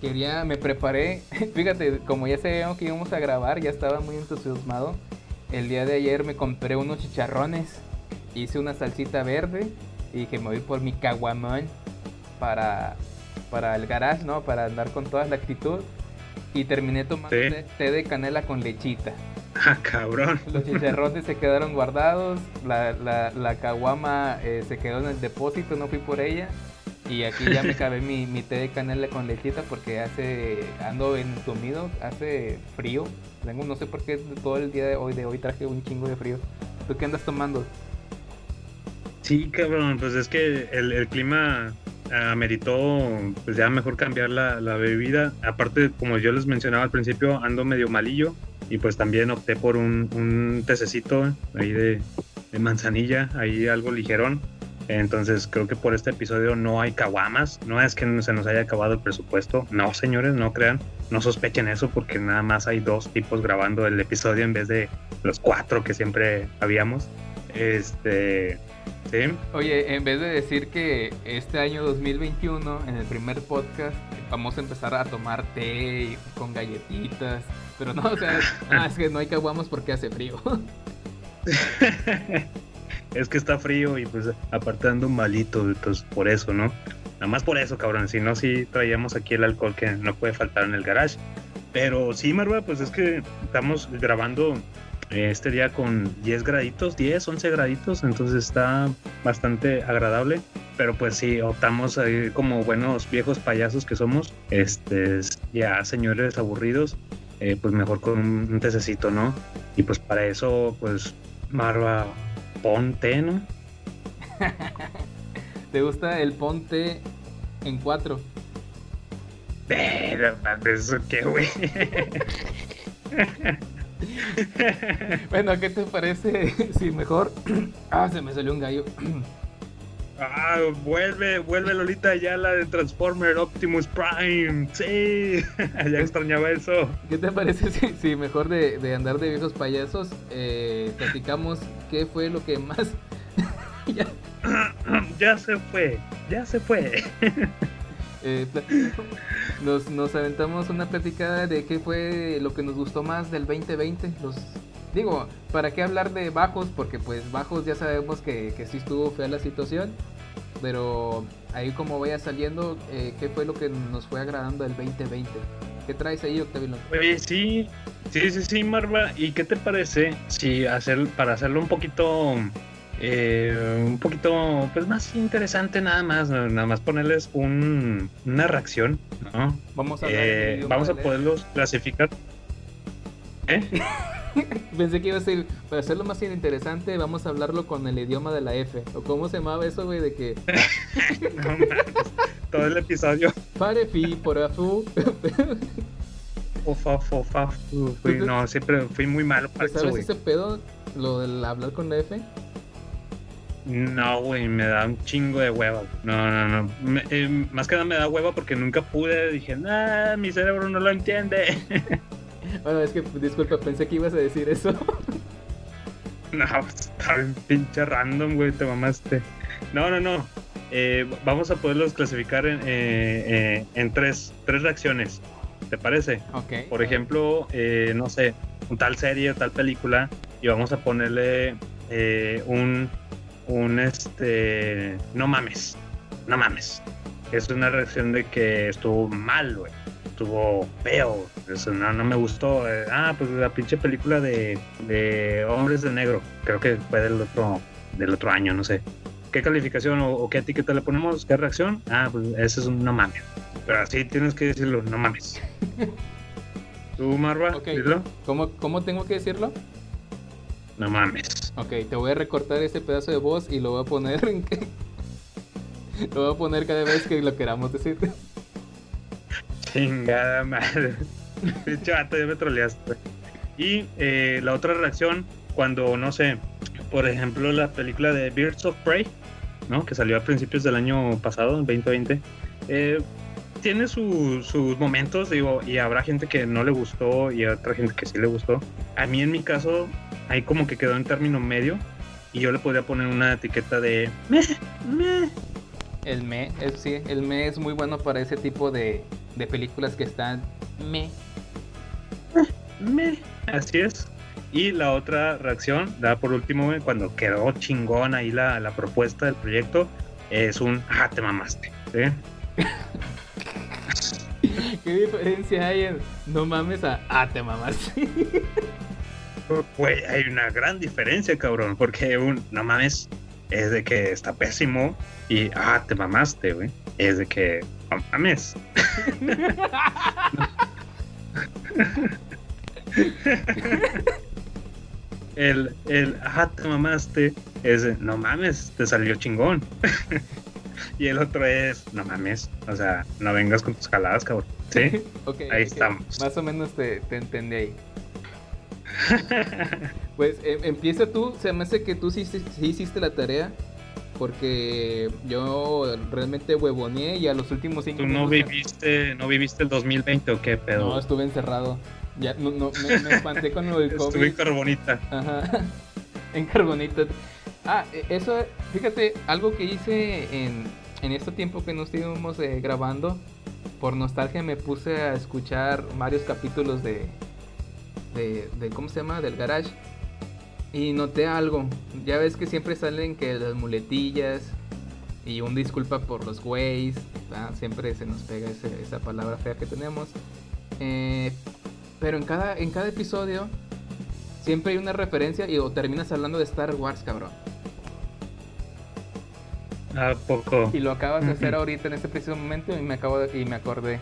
Quería, me preparé, *laughs* fíjate, como ya sabíamos que íbamos a grabar, ya estaba muy entusiasmado. El día de ayer me compré unos chicharrones, hice una salsita verde y dije, me voy por mi caguamón para, para el garage, ¿no? Para andar con toda la actitud. Y terminé tomando Sí. té, té de canela con lechita. *laughs* Ah, cabrón. Los chicharrones se quedaron guardados, la, la, la caguama eh, se quedó en el depósito, no fui por ella. Y aquí ya me acabé mi, mi té de canela con lechita porque hace, ando entumido, hace frío. Tengo, no sé por qué todo el día de hoy, de hoy traje un chingo de frío. ¿Tú qué andas tomando? Sí, cabrón, pues es que el, el clima ameritó pues ya mejor cambiar la, la bebida. Aparte, como yo les mencionaba al principio, ando medio malillo y pues también opté por un, un tececito ahí de, manzanilla, ahí algo ligerón. Entonces creo que por este episodio no hay caguamas, no es que se nos haya acabado el presupuesto, no señores, no crean, no sospechen eso porque nada más hay dos tipos grabando el episodio en vez de los cuatro que siempre habíamos. Este, sí, Oye, en vez de decir que este año 2021, en el primer podcast, vamos a empezar a tomar té con galletitas. Pero no, o sea, *laughs* ah, es que no hay caguamos porque hace frío. *laughs* es que está frío y pues aparte ando malito, entonces por eso, ¿no? Nada más por eso, cabrón. Si no, sí traíamos aquí el alcohol que no puede faltar en el garage. Pero sí, Marva, pues es que estamos grabando eh, este día con 10 graditos, 10, 11 graditos, entonces está bastante agradable. Pero pues sí, optamos ahí como buenos viejos payasos que somos, este, ya señores aburridos, eh, pues mejor con un, un tececito, ¿no? Y pues para eso, pues Marva, ponte, ¿no? *laughs* ¿Te gusta el ponte en cuatro? Pero, ¿eso qué, güey? *laughs* Bueno, ¿qué te parece si mejor... *clears throat* ah, se me salió un gallo. *clears throat* Ah, vuelve, vuelve Lolita ya la de Transformer Optimus Prime. Sí, *laughs* ya extrañaba eso. ¿Qué te parece si, si mejor de, de andar de viejos payasos eh, platicamos qué fue lo que más... *laughs* ya, *clears throat* Ya se fue, ya se fue. *laughs* eh, nos, nos aventamos una platicada de qué fue lo que nos gustó más del 2020. Los, digo, ¿para qué hablar de bajos? Porque pues bajos ya sabemos que, que sí estuvo fea la situación. Pero ahí como vaya saliendo, eh, ¿qué fue lo que nos fue agradando del 2020? ¿Qué traes ahí, Octavio? Oye, sí, sí, sí, sí, Marva. ¿Y qué te parece si hacer, para hacerlo un poquito, eh, un poquito, pues más interesante nada más, nada más ponerles un, una reacción, ¿no? Vamos a el Eh, vamos a poderlos clasificar. ¿Eh? *laughs* *laughs* Pensé que iba a ser, para hacerlo más interesante, vamos a hablarlo con el idioma de la F. ¿O cómo se llamaba eso, güey? De que No mames, *laughs* Todo el episodio. pare fi por afu. Fofa, fofa, fu- *laughs* fui- no, siempre fui muy malo para eso, ¿Sabes güey. ese pedo? Lo del hablar con la F. No, güey, me da un chingo de hueva. güey. No, no, no. Me- eh, más que nada me da hueva porque nunca pude. Dije, nah, mi cerebro no lo entiende. Bueno, es que disculpa, pensé que ibas a decir eso. *laughs* no, está bien pinche random, güey, te mamaste. No, no, no. Eh, vamos a poderlos clasificar en, eh, eh, en tres, tres reacciones. ¿Te parece? ok. Por ejemplo, eh, no sé, un tal serie o tal película y vamos a ponerle eh, un, un este, no mames, no mames. Es una reacción de que estuvo mal, güey. Estuvo feo. Eso no, no me gustó. Eh, ah, pues la pinche película de, de Hombres de Negro. Creo que fue del otro, del otro año, no sé. ¿Qué calificación o, o qué etiqueta le ponemos? ¿Qué reacción? Ah, pues ese es un no mames. Pero así tienes que decirlo, no mames. *laughs* ¿Tú, Marva? ¿Cómo, ¿Cómo tengo que decirlo? No mames. Ok, te voy a recortar ese pedazo de voz y lo voy a poner *laughs* en *laughs* Lo voy a poner cada vez que lo queramos decir. Chingada madre. *laughs* Pinche ya me troleaste. Y eh, la otra reacción, cuando, no sé, por ejemplo, la película de Birds of Prey, ¿no? Que salió a principios del año pasado, en 2020. eh, tiene su- sus momentos, digo, y habrá gente que no le gustó y otra gente que sí le gustó. A mí, en mi caso, ahí como que quedó en término medio. Y yo le podría poner una etiqueta de meh, meh. El me, es, sí, el me es muy bueno para ese tipo de, de películas que están me. Meh, Así es. Y la otra reacción, da por último, güey, cuando quedó chingón ahí la, la propuesta del proyecto, es un ah, te mamaste. ¿sí? *laughs* ¿Qué diferencia hay en no mames a ah, te mamas? *laughs* Güey, hay una gran diferencia, cabrón, porque un no mames es de que está pésimo y ah, te mamaste, güey. Es de que no mames. el, el ah, te mamaste es de, no mames, te salió chingón. *laughs* y el otro es, no mames, o sea, no vengas con tus jaladas, cabrón. ¿Sí? *laughs* Ahí estamos. Más o menos te, te entendí ahí. *laughs* Pues em- empieza tú, se me hace que tú sí, hiciste- sí hiciste la tarea. Porque yo realmente huevoneé y a los últimos cinco ¿Tú no minutos- viviste, no viviste el 2020 o qué pedo? No, estuve encerrado. Ya, no, no, me, me espanté con lo del *laughs* Estuve COVID. en carbonita. Ajá. *laughs* En carbonita. Ah, e- eso, fíjate, algo que hice en, en este tiempo que no estuvimos eh, grabando, por nostalgia me puse a escuchar varios capítulos de, de, de, ¿cómo se llama? Del garage. Y noté algo. Ya ves que siempre salen que las muletillas, Y un disculpa por los güeyes. ¿verdad? Siempre se nos pega ese- esa palabra fea que tenemos. Eh, pero en cada, en cada episodio siempre hay una referencia y o terminas hablando de Star Wars, cabrón. ¿A poco? Y lo acabas de hacer ahorita en este preciso momento y me acabo de- y me acordé.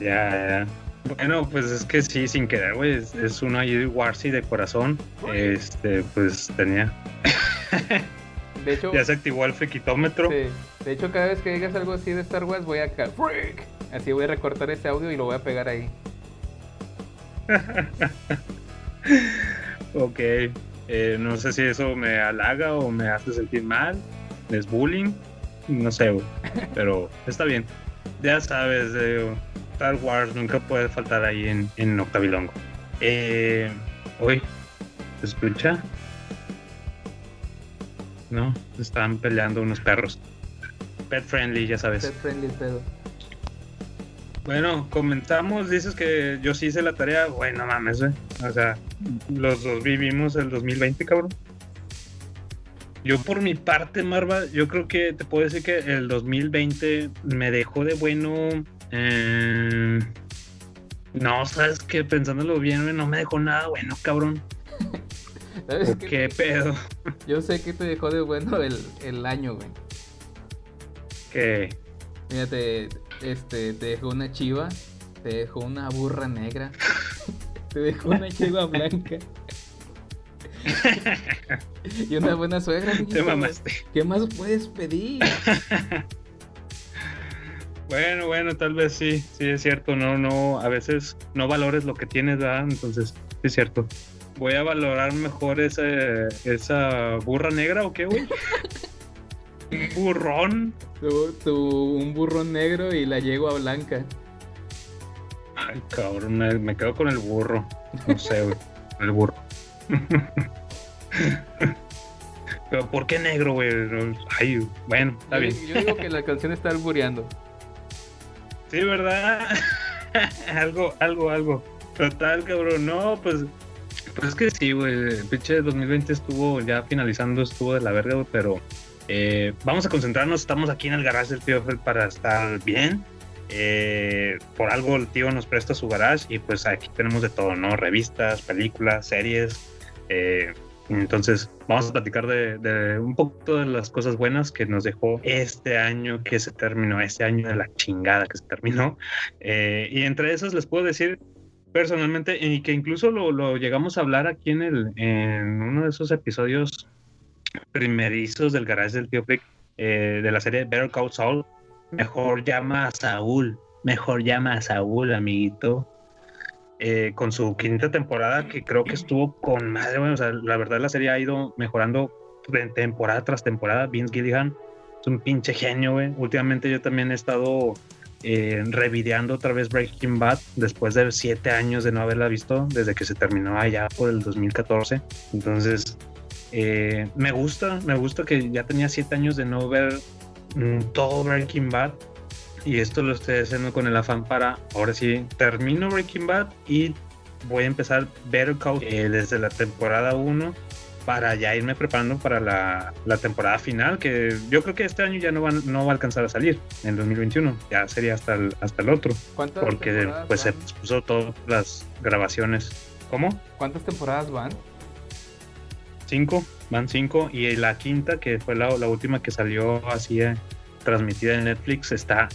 Ya, ya. Bueno, pues es que sí, sin querer, güey. Es, es uno ahí de corazón. Este, pues tenía. *laughs* De hecho, Ya se activó el friquitómetro. sí, de hecho cada vez que digas algo así de Star Wars voy a freak. Así voy a recortar ese audio y lo voy a pegar ahí. *laughs* Ok. Eh, no sé si eso me halaga o me hace sentir mal. Es bullying. No sé, güey. Pero está bien. Ya sabes, eh, Star Wars nunca puede faltar ahí en, en Octavilongo. Eh, Uy, ¿se escucha? No, están peleando unos perros. Pet friendly, ya sabes. Pet friendly pedo. Bueno, comentamos, dices que yo sí hice la tarea. Bueno, mames, güey. O sea, los dos vivimos el 2020, cabrón. Yo por mi parte, Marva, yo creo que te puedo decir que el 2020 me dejó de bueno. Eh, no, sabes que pensándolo bien, güey, no me dejó nada bueno, cabrón. *laughs* ¿Sabes ¿O qué? ¿Qué pedo? Yo sé que te dejó de bueno el, el año, güey. Que Mira, te, este, te dejó una chiva, te dejó una burra negra, *laughs* te dejó una chiva blanca. *laughs* y una buena suegra, te mamaste. ¿Qué más puedes pedir? Bueno, bueno, tal vez sí, sí es cierto, no, no, a veces no valores lo que tienes, ¿verdad? Entonces, sí es cierto. Voy a valorar mejor esa, esa burra negra o qué, güey. Un burrón. Tu, tu- un burro negro y la yegua blanca. Ay, cabrón, me, me quedo con el burro. No sé, güey. El burro. *laughs* Pero ¿por qué negro, güey? Ay, bueno, está Yo, bien. yo digo que la canción está albureando. Sí, ¿verdad? *laughs* algo, algo, algo. Total, cabrón. No, pues, pues es que sí, güey. El pinche 2020 estuvo ya finalizando, estuvo de la verga, güey, pero eh, vamos a concentrarnos. Estamos aquí en el garage del tío Fred para estar bien. Eh, por algo el tío nos presta su garage y pues aquí tenemos de todo, ¿no? Revistas, películas, series. eh, entonces, vamos a platicar de, de un poquito de las cosas buenas que nos dejó este año que se terminó, este año de la chingada que se terminó. Eh, y entre esas les puedo decir personalmente, y que incluso lo, llegamos a hablar aquí en, el, en uno de esos episodios primerizos del garage del tío Frick, eh, de la serie Better Call Saul. Mejor llama a Saúl, mejor llama a Saúl, amiguito eh, con su quinta temporada, que creo que estuvo con madre, güey. O sea, la verdad la serie ha ido mejorando de temporada tras temporada. Vince Gilligan es un pinche genio, güey. Últimamente yo también he estado eh, revideando otra vez Breaking Bad después de siete años de no haberla visto, desde que se terminó allá por el 2014. Entonces, eh, me gusta, me gusta que ya tenía siete años de no ver mm, todo Breaking Bad y esto lo estoy haciendo con el afán para ahora sí termino Breaking Bad y voy a empezar Better Call eh, desde la temporada 1 para ya irme preparando para la, la temporada final que yo creo que este año ya no va, no va a alcanzar a salir en 2021 ya sería hasta el, hasta el otro ¿Cuántas porque pues se van? puso todas las grabaciones ¿cómo? ¿Cuántas temporadas van? cinco, van cinco y la quinta que fue la, la última que salió así eh, transmitida en Netflix está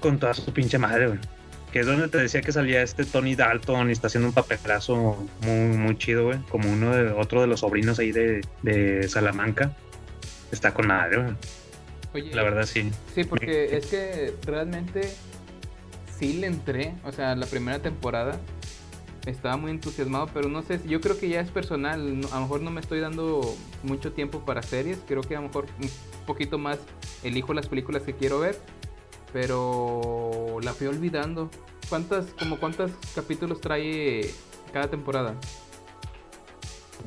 con toda su pinche madre, güey. Que es donde te decía que salía este Tony Dalton y está haciendo un papelazo muy, muy chido, güey. Como uno de otro de los sobrinos ahí de, de Salamanca. Está con madre, güey. Oye, La verdad sí. Sí, porque es que realmente sí le entré, o sea, la primera temporada estaba muy entusiasmado, pero no sé, yo creo que ya es personal, a lo mejor no me estoy dando mucho tiempo para series, creo que a lo mejor un poquito más elijo las películas que quiero ver, pero la fui olvidando. ¿Cuántas, como cuántos capítulos trae cada temporada?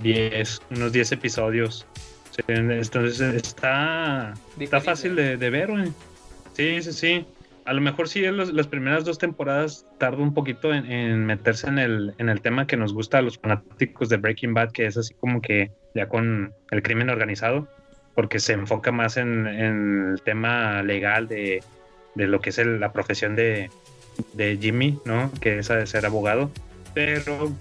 10, unos 10 episodios. Sí, entonces está, está fácil de, de ver, güey. Sí, sí, sí. A lo mejor sí, los- las primeras dos temporadas tarda un poquito en, en meterse en el, en el tema que nos gusta a los fanáticos de Breaking Bad, que es así como que ya con el crimen organizado. porque se enfoca más en, en el tema legal de, de lo que es el- la profesión de, de Jimmy, ¿no? Que es de ser abogado. Pero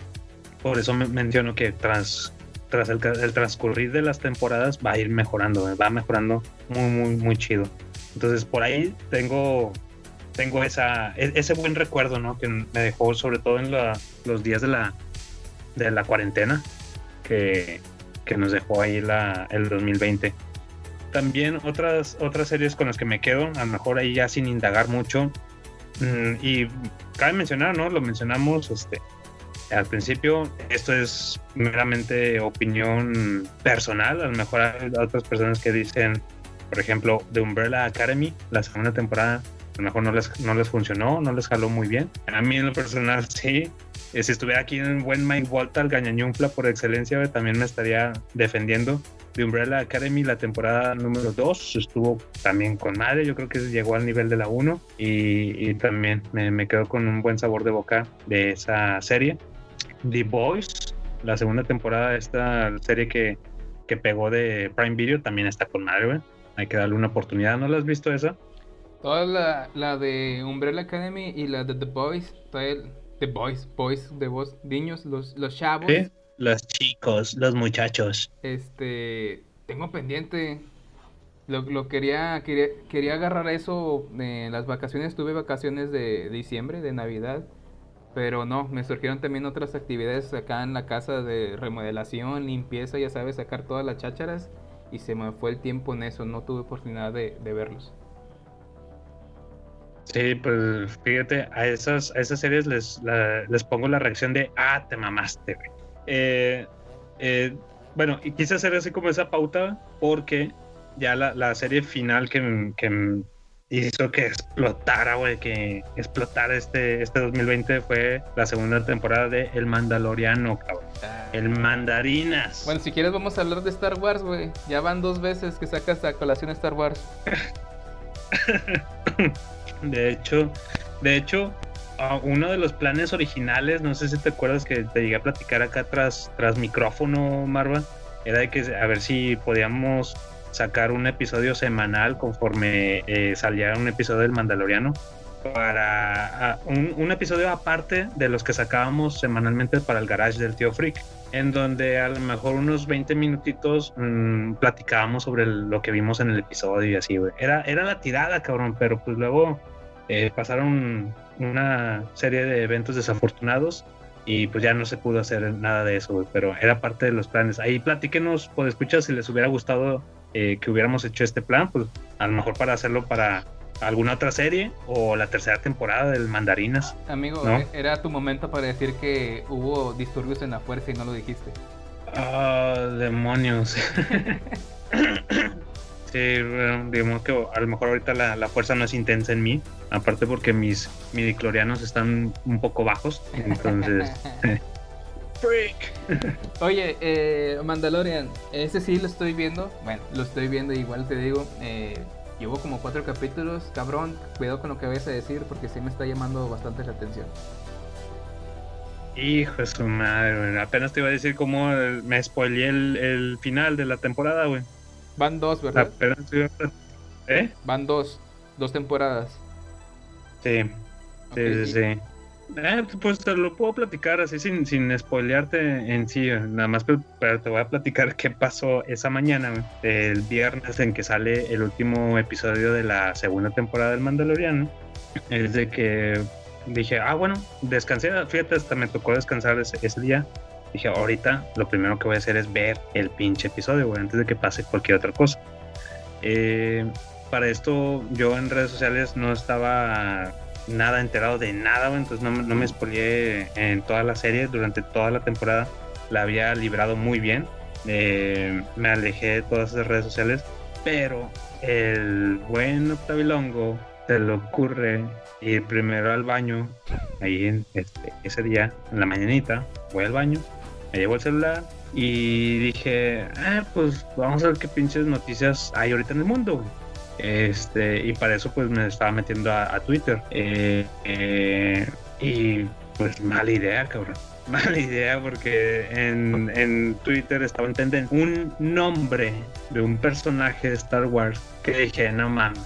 por eso me menciono que tras, tras el, transcurrir de las temporadas va a ir mejorando, eh, va mejorando muy, muy, muy chido. Entonces por ahí tengo, tengo esa, e- ese buen recuerdo, ¿no? Que me dejó sobre todo en los días de la, de la cuarentena que, que nos dejó ahí la, el 2020. También otras, otras series con las que me quedo, a lo mejor ahí ya sin indagar mucho. mm, y cabe mencionar, ¿no? Lo mencionamos este, al principio. Esto es meramente opinión personal. A lo mejor hay otras personas que dicen, por ejemplo, The Umbrella Academy, la segunda temporada, a lo mejor no les, no les funcionó, no les jaló muy bien. A mí en lo personal sí. Eh, Si estuviera aquí en buen Mike Volta, el gañañunfla por excelencia, también me estaría defendiendo. The Umbrella Academy, la temporada número 2, estuvo también con madre. Yo creo que llegó al nivel de la 1 y, también me, me quedo con un buen sabor de boca de esa serie. The Boys, la segunda temporada de esta serie que, que pegó de Prime Video, también está con madre. Hay que darle una oportunidad. ¿No la has visto esa? Toda la, la de Umbrella Academy y la de The Boys, toda el- The Boys, Boys, The Boys, niños, los, los chavos. Los chicos, los muchachos. Este, tengo pendiente. Lo, lo quería, quería, quería agarrar eso en las vacaciones. Tuve vacaciones de diciembre, de Navidad. Pero no, me surgieron también otras actividades acá en la casa de remodelación, limpieza, ya sabes, sacar todas las chácharas. Y se me fue el tiempo en eso, no tuve oportunidad de, de verlos. Sí, pues fíjate, a esas, a esas series les, la- les pongo la reacción de, ah, te mamaste, güey. Eh, eh, bueno, y quise hacer así como esa pauta porque ya la, la serie final que, que hizo que explotara, güey, que explotara este, este 2020 fue la segunda temporada de El Mandaloriano, cabrón. El Mandarinas. Bueno, si quieres vamos a hablar de Star Wars, güey. Ya van dos veces que sacas a colación Star Wars. *laughs* De hecho, de hecho, uno de los planes originales, no sé si te acuerdas que te llegué a platicar acá tras, tras micrófono, Marva, era de que a ver si podíamos sacar un episodio semanal conforme eh, saliera un episodio del Mandaloriano para ah, un, episodio aparte de los que sacábamos semanalmente para el garage del tío Freak en donde a lo mejor unos 20 minutitos mm, platicábamos sobre lo que vimos en el episodio y así, güey. Era, era la tirada, cabrón, pero pues luego eh, pasaron una serie de eventos desafortunados y pues ya no se pudo hacer nada de eso, pero era parte de los planes. Ahí platíquenos, pues escucha si les hubiera gustado eh, que hubiéramos hecho este plan, pues a lo mejor para hacerlo para alguna otra serie o la tercera temporada del Mandarinas. Amigo, ¿No? e- era tu momento para decir que hubo disturbios en la fuerza y no lo dijiste. Ah, demonios. *laughs* sí, bueno, digamos que a lo mejor ahorita la, la fuerza no es intensa en mí. Aparte porque mis midiclorianos están un poco bajos. Entonces. *laughs* Freak. Oye, eh, Mandalorian, ese sí lo estoy viendo. Bueno, lo estoy viendo, igual te digo. Eh, llevo como cuatro capítulos. Cabrón, cuidado con lo que vayas a decir porque sí me está llamando bastante la atención. Hijo de su madre, güey. Apenas te iba a decir cómo eh, me spoileé el, el final de la temporada, güey. Van dos, ¿verdad? Apenas te iba a- ¿Eh? Van dos. Dos temporadas. Sí. Sí, sí, sí. Eh, pues te lo puedo platicar así sin, sin spoilearte en sí, nada más pero, pero te voy a platicar qué pasó esa mañana, el viernes en que sale el último episodio de la segunda temporada del Mandaloriano. Es de que dije, ah, bueno, descansé, fíjate, hasta me tocó descansar ese, ese día. Dije, ahorita lo primero que voy a hacer es ver el pinche episodio, güey, antes de que pase cualquier otra cosa. Eh, para esto yo en redes sociales no estaba nada enterado de nada, güey, entonces no, no me spoileé en toda la serie, durante toda la temporada la había librado muy bien, Eh, me alejé de todas esas redes sociales, pero el buen Octavilongo se le ocurre ir primero al baño, ahí en este, ese día, en la mañanita, voy al baño, me llevo el celular y dije, ah, pues vamos a ver qué pinches noticias hay ahorita en el mundo. Este, y para eso pues me estaba metiendo a, Twitter. Eh, eh, y pues mala idea, cabrón. *laughs* Mala idea porque en, en Twitter estaba en un nombre de un personaje de Star Wars que dije, no mames,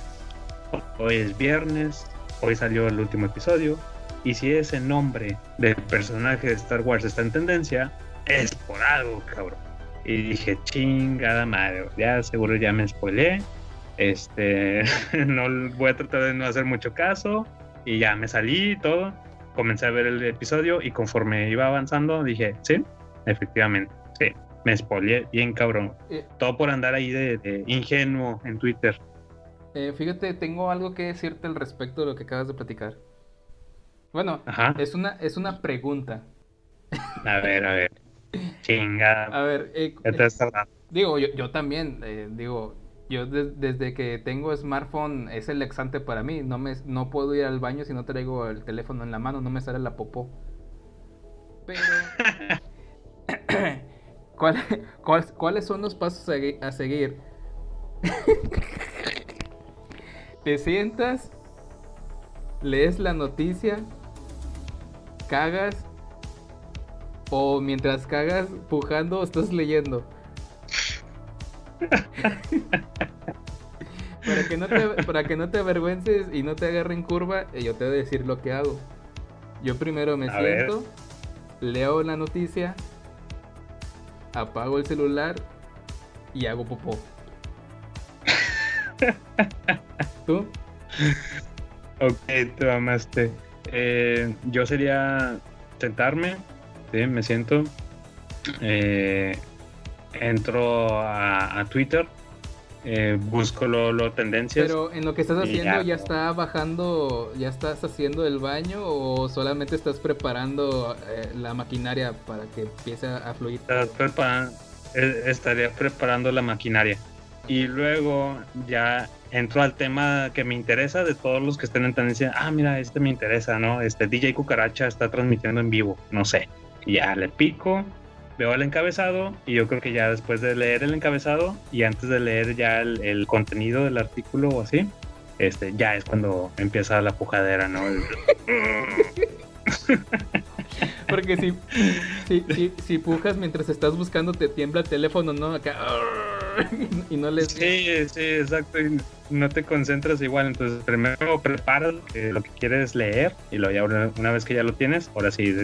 hoy es viernes, hoy salió el último episodio, y si ese nombre del personaje de Star Wars está en tendencia, es por algo, cabrón. Y dije, chingada madre, ya seguro ya me spoilé, este, *laughs* no voy a tratar de no hacer mucho caso, y ya me salí y todo comencé a ver el episodio y conforme iba avanzando dije, sí, efectivamente, sí, me spoileé bien cabrón. Eh. Todo por andar ahí de, de ingenuo en Twitter. Eh, fíjate, tengo algo que decirte al respecto de lo que acabas de platicar. Bueno, Ajá. es una, es una pregunta. A ver, a ver. Chingada. A ver, eh, tardado. digo, yo, yo también, eh, digo, yo de- desde que tengo smartphone es el laxante para mí. No, me, no puedo ir al baño si no traigo el teléfono en la mano, no me sale la popó. Pero, *coughs* ¿cuál- cuál- ¿cuáles son los pasos a, a seguir? *laughs* Te sientas, lees la noticia, cagas, o mientras cagas pujando estás leyendo. para, que no te, para que no te avergüences y no te agarren curva, eh, yo te voy a decir lo que hago. Yo primero me A ver. siento, leo la noticia, apago el celular y hago popó. ¿Tú? Ok, te amaste. Eh, yo sería sentarme, ¿sí? me siento, eh, entro a, a Twitter, eh, busco lo, lo tendencias. Pero en lo que estás haciendo ya. ya está bajando, ya estás haciendo el baño o solamente estás preparando eh, la maquinaria para que empiece a fluir. Estás preparan- eh, estaría preparando la maquinaria. Y luego ya entro al tema que me interesa de todos los que estén en tendencia. Ah, mira, este me interesa, ¿no? Este DJ Cucaracha está transmitiendo en vivo, no sé. Y ya le pico, veo el encabezado y yo creo que ya después de leer el encabezado y antes de leer ya el, el contenido del artículo o así, este, ya es cuando empieza la pujadera, ¿no? El- *laughs* Porque si, si, si, si pujas mientras estás buscando te tiembla el teléfono, ¿no? Acá. *laughs* Y no les... Sí, sí, exacto. y no te concentras igual. Entonces, primero preparas lo que, quieres leer y luego ya una vez que ya lo tienes, ahora sí.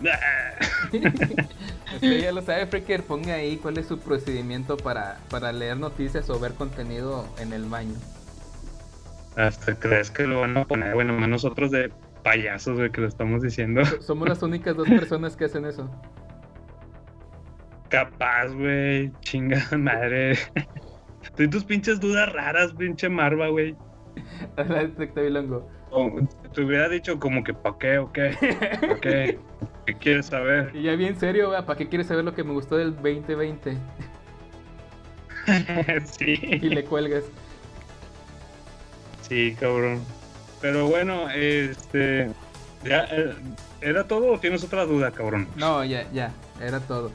*laughs* de- Usted ya lo sabe, Freaker. Ponga ahí cuál es su procedimiento para, para leer noticias o ver contenido en el baño. Hasta crees que lo van a poner. Bueno, más nosotros de payasos, güey, que lo estamos diciendo. So- Somos las únicas dos personas que hacen eso. Capaz, güey. Chinga *laughs* madre. Tú tus pinches dudas raras, pinche Marva, güey. *laughs* La detecta Bilongo. Te hubiera dicho como que, ¿pa' qué o qué? ¿Pa' qué? *laughs* ¿Qué quieres saber? Y ya bien serio. ¿para qué quieres saber lo que me gustó del 2020? *laughs* sí. Y le cuelgas. Sí, cabrón. Pero bueno, este. Ya, eh, ¿Era todo o tienes otra duda, cabrón? No, ya, ya, era todo.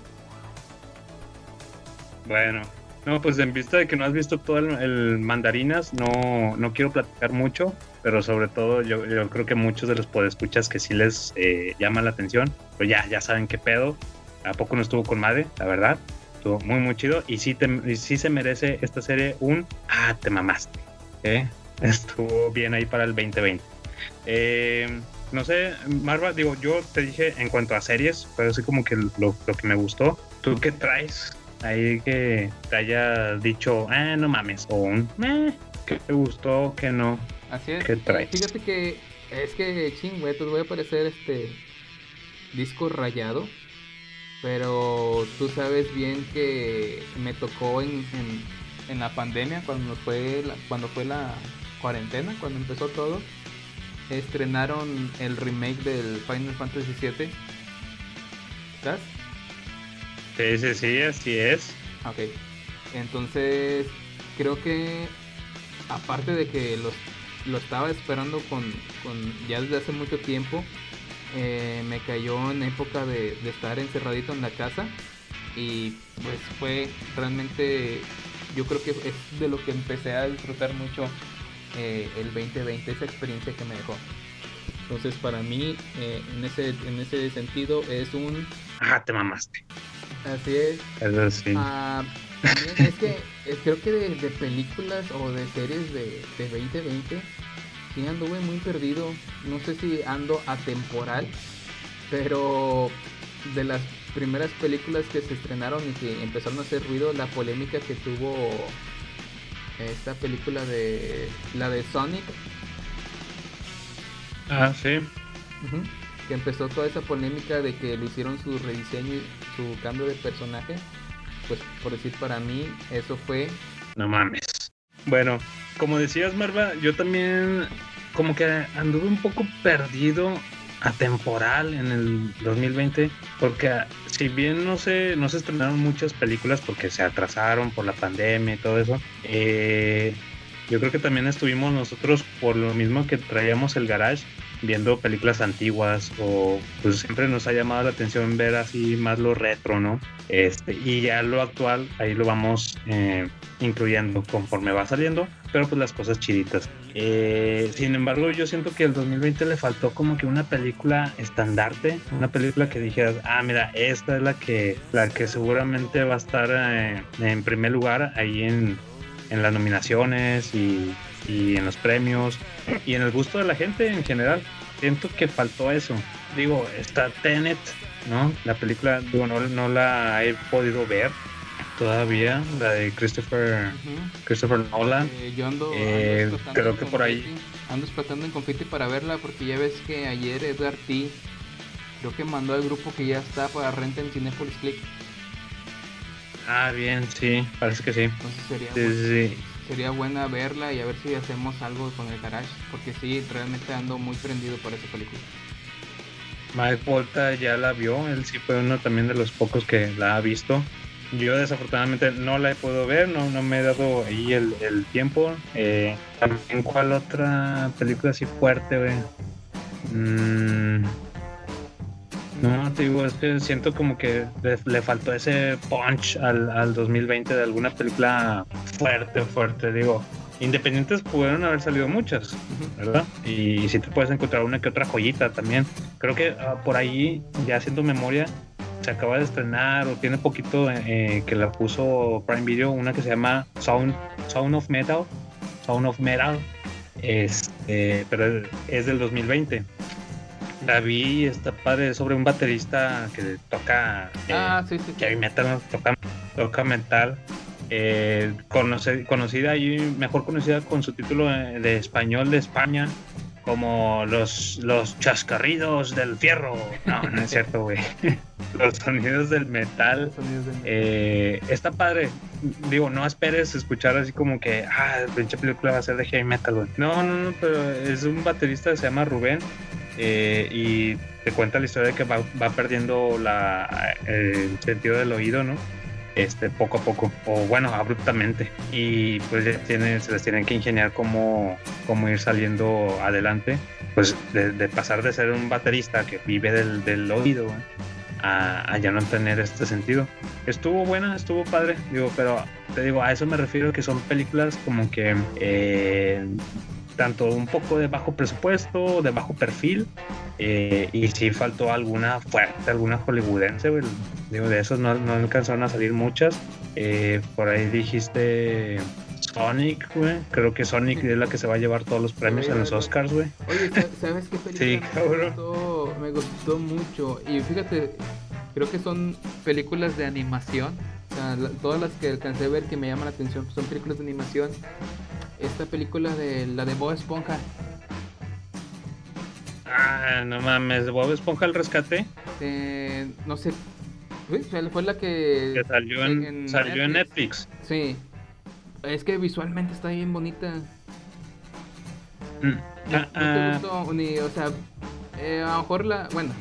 Bueno, no, pues en vista de que no has visto todo el, el mandarinas, no, no quiero platicar mucho, pero sobre todo yo, yo creo que muchos de los podescuchas que sí les eh, llama la atención, pues ya, ya saben qué pedo. ¿A poco no estuvo con madre? La verdad. Estuvo muy, muy chido. Y sí, te, y sí se merece esta serie un. Ah, te mamaste. ¿eh? Estuvo bien ahí para el 2020. Eh, no sé, Marva, digo, yo te dije en cuanto a series, pero así como que lo, lo que me gustó. ¿Tú qué traes? Ahí que te haya dicho, ah, no mames, o un, eh, que te gustó, que no. Así es. ¿Qué traes? Fíjate que es que ching, güey, te voy a parecer este disco rayado. Pero tú sabes bien que me tocó en, en, en la pandemia, cuando fue la, cuando fue la cuarentena, cuando empezó todo. Estrenaron el remake del Final Fantasy VII. ¿Estás? Sí, sí, sí, así es. Ok. Entonces, creo que aparte de que los, lo estaba esperando con, con ya desde hace mucho tiempo, eh, me cayó en época de, de estar encerradito en la casa y pues fue realmente, yo creo que es de lo que empecé a disfrutar mucho eh, el 2020, esa experiencia que me dejó. Entonces para mí, eh, en, ese, en ese sentido, es un... Ah, te mamaste. Así es. Eso sí. Ah, también es que creo que de, de películas o de series de, de 2020, sí anduve muy perdido. No sé si ando atemporal, pero de las primeras películas que se estrenaron y que empezaron a hacer ruido, la polémica que tuvo esta película de la de Sonic, Ah, sí. Ujú. Que empezó toda esa polémica de que le hicieron su rediseño y su cambio de personaje. Pues por decir para mí, eso fue No mames. Bueno, como decías, Marva, yo también como que anduve un poco perdido atemporal en el 2020, porque ah, si bien no se, no se estrenaron muchas películas porque se atrasaron por la pandemia y todo eso, eh, yo creo que también estuvimos nosotros por lo mismo que traíamos el garage viendo películas antiguas o pues siempre nos ha llamado la atención ver así más lo retro, ¿no? Este, y ya lo actual ahí lo vamos eh, incluyendo conforme va saliendo, pero pues las cosas chiditas. Eh, sin embargo, yo siento que el 2020 le faltó como que una película estandarte, una película que dijeras, ah, mira, esta es la que, la que seguramente va a estar eh, en primer lugar ahí en, en las nominaciones y, y en los premios y en el gusto de la gente en general. Siento que faltó eso. Digo, está Tenet, ¿no? La película, digo, no, no la he podido ver todavía, la de Christopher. Christopher Nolan. Eh, yo ando, Eh, ando explotando creo que por ahí- Ando explotando en confeti para verla porque ya ves que ayer Edgar T. Creo que mandó al grupo que ya está para renta en Cinepolis Click. Ah, bien, sí, parece que sí. Entonces sería, Sí, bu- sí, sí. Sería buena verla y a ver si hacemos algo con el garage. Porque sí, realmente ando muy prendido por esa película. Mike Volta ya la vio, él sí fue uno también de los pocos que la ha visto. Yo desafortunadamente no la he podido ver, no, no me he dado ahí el, tiempo. Eh, también cuál otra película así fuerte, güey. Mm, no, te digo, es que siento como que le, le faltó ese punch al, al 2020 de alguna película fuerte, fuerte, digo. Independientes pudieron haber salido muchas, ¿verdad? Y si te puedes encontrar una que otra joyita también. Creo que ah, por ahí, ya haciendo memoria, se acaba de estrenar o tiene poquito eh, que la puso Prime Video, una que se llama Sound, Sound of Metal. Sound of Metal. Este, pero es del 2020. La vi está padre sobre un baterista que toca eh, Ah, sí, sí. metal, toca, toca metal. eh, conoce- conocida y mejor conocida con su título eh, de español de España como los, los chascarridos del fierro. No, no es cierto, güey. *laughs* los sonidos del metal. Sonidos Eh, está padre. Digo, no esperes escuchar así como que, ah, pinche película va a ser de heavy metal, güey. No, no, no, pero es un baterista que se llama Rubén eh, y te cuenta la historia de que va, va perdiendo la, el sentido del oído, ¿no? Este, poco a poco, o bueno, abruptamente. Y pues ya tiene, se les tienen que ingeniar cómo, cómo ir saliendo adelante. Pues de, de pasar de ser un baterista que vive del, del oído, güey, a, a ya no tener este sentido. Estuvo buena, estuvo padre, digo, pero te digo, a eso me refiero que son películas como que eh, tanto un poco de bajo presupuesto, de bajo perfil, eh, y si faltó alguna fuerte, alguna hollywoodense, güey. digo, de esos no, no alcanzaron a salir muchas. Eh, por ahí dijiste Sonic, güey. Creo que Sonic es la que se va a llevar todos los premios en los Oscars, güey. Oye, ¿sa- ¿sabes qué película Sí, me, cabrón. gustó, me gustó mucho? Y fíjate, creo que son películas de animación. O sea, la- todas las que alcancé a ver que me llaman la atención pues, son películas de animación. Esta película de la de Bob Esponja. Ah, no mames, Bob Esponja el rescate, eh, no sé. Uy, fue la que... que salió en, en salió en Netflix. Sí. Es que visualmente está bien bonita. Mm. ¿No, Ah, no ah, te gustó? Ni, o sea, eh, a lo mejor la. Bueno,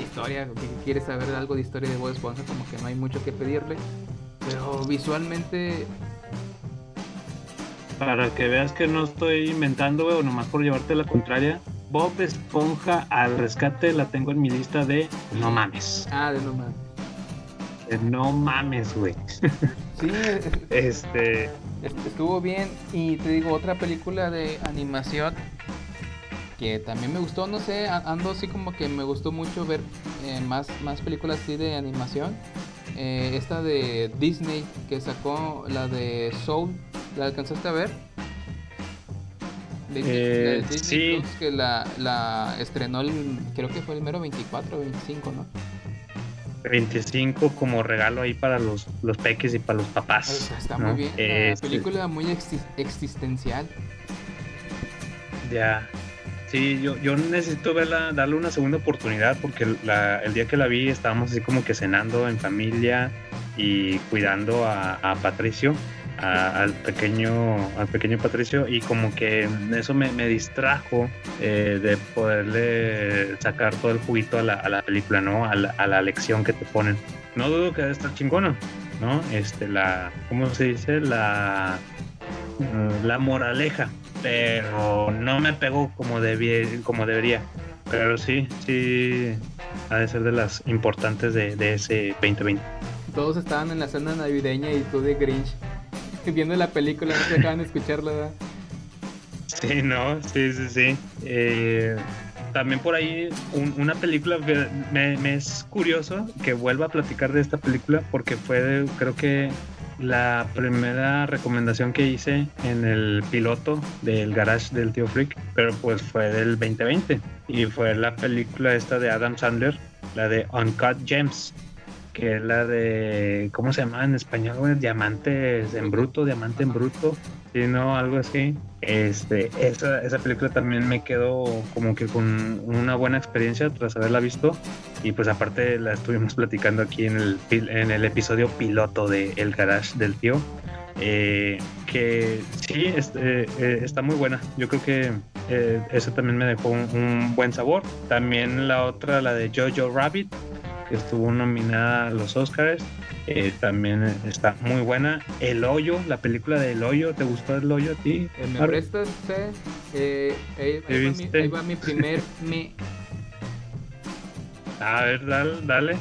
historia, que quieres saber algo de historia de Bob Esponja, como que no hay mucho que pedirle. Pero visualmente. Para que veas que no estoy inventando, güey, o nomás por llevarte la contraria. Bob Esponja al rescate la tengo en mi lista de no mames. Ah, de no mames. De no mames, güey. Sí, *laughs* Este. est- estuvo bien. Y te digo, otra película de animación que también me gustó, no sé, ando así como que me gustó mucho ver eh, más, más películas así de animación. Eh, esta de Disney que sacó, la de Soul, ¿la alcanzaste a ver? Disney- Eh, la de Disney sí. Plus, que la, la estrenó el, creo que fue el mero 24 o 25, ¿no? 25 como regalo ahí para los, los peques y para los papás. Está, muy bien, la Este, película muy exi- existencial. Ya. Sí, yo, yo necesito verla, darle una segunda oportunidad porque la- el día que la vi estábamos así como que cenando en familia y cuidando a, Patricio, a- al pequeño, al pequeño Patricio y como que eso me, me distrajo eh, de poderle sacar todo el juguito a la, a la película, ¿no? A la, a la lección que te ponen. No dudo que debe estar chingona, ¿no? Este, la, ¿cómo se dice? La, la moraleja pero no me pegó como debía, como debería. Pero sí, sí, ha de ser de las importantes de, de ese 2020. Todos estaban en la cena navideña y tú de Grinch *laughs* viendo la película, no te dejaban escucharla. ¿verdad? Sí, no, sí, sí, sí. Eh, también por ahí un- una película, que me, me es curioso que vuelva a platicar de esta película porque fue creo que la primera recomendación que hice en el piloto del garage del tío Freak, pero pues fue del 2020 y fue la película esta de Adam Sandler, la de Uncut Gems, que es la de, ¿cómo se llama en español? Diamantes en bruto, diamante en bruto, sí, no, algo así. Este, esa, esa película también me quedó como que con una buena experiencia tras haberla visto y pues aparte la estuvimos platicando aquí en el, en el episodio piloto de El Garage del Tío. eh, que sí, este, eh, está muy buena. Yo creo que eh, eso también me dejó un, un buen sabor. También la otra, la de Jojo Rabbit, que estuvo nominada a los Oscars. eh, también está muy buena. El Hoyo, la película de El Hoyo, ¿te gustó El Hoyo a ti? Eh, ¿Me prestas? Eh, ahí, ¿Sí ahí va mi, viste? ahí va mi primer *laughs* me. A ver, dale. dale.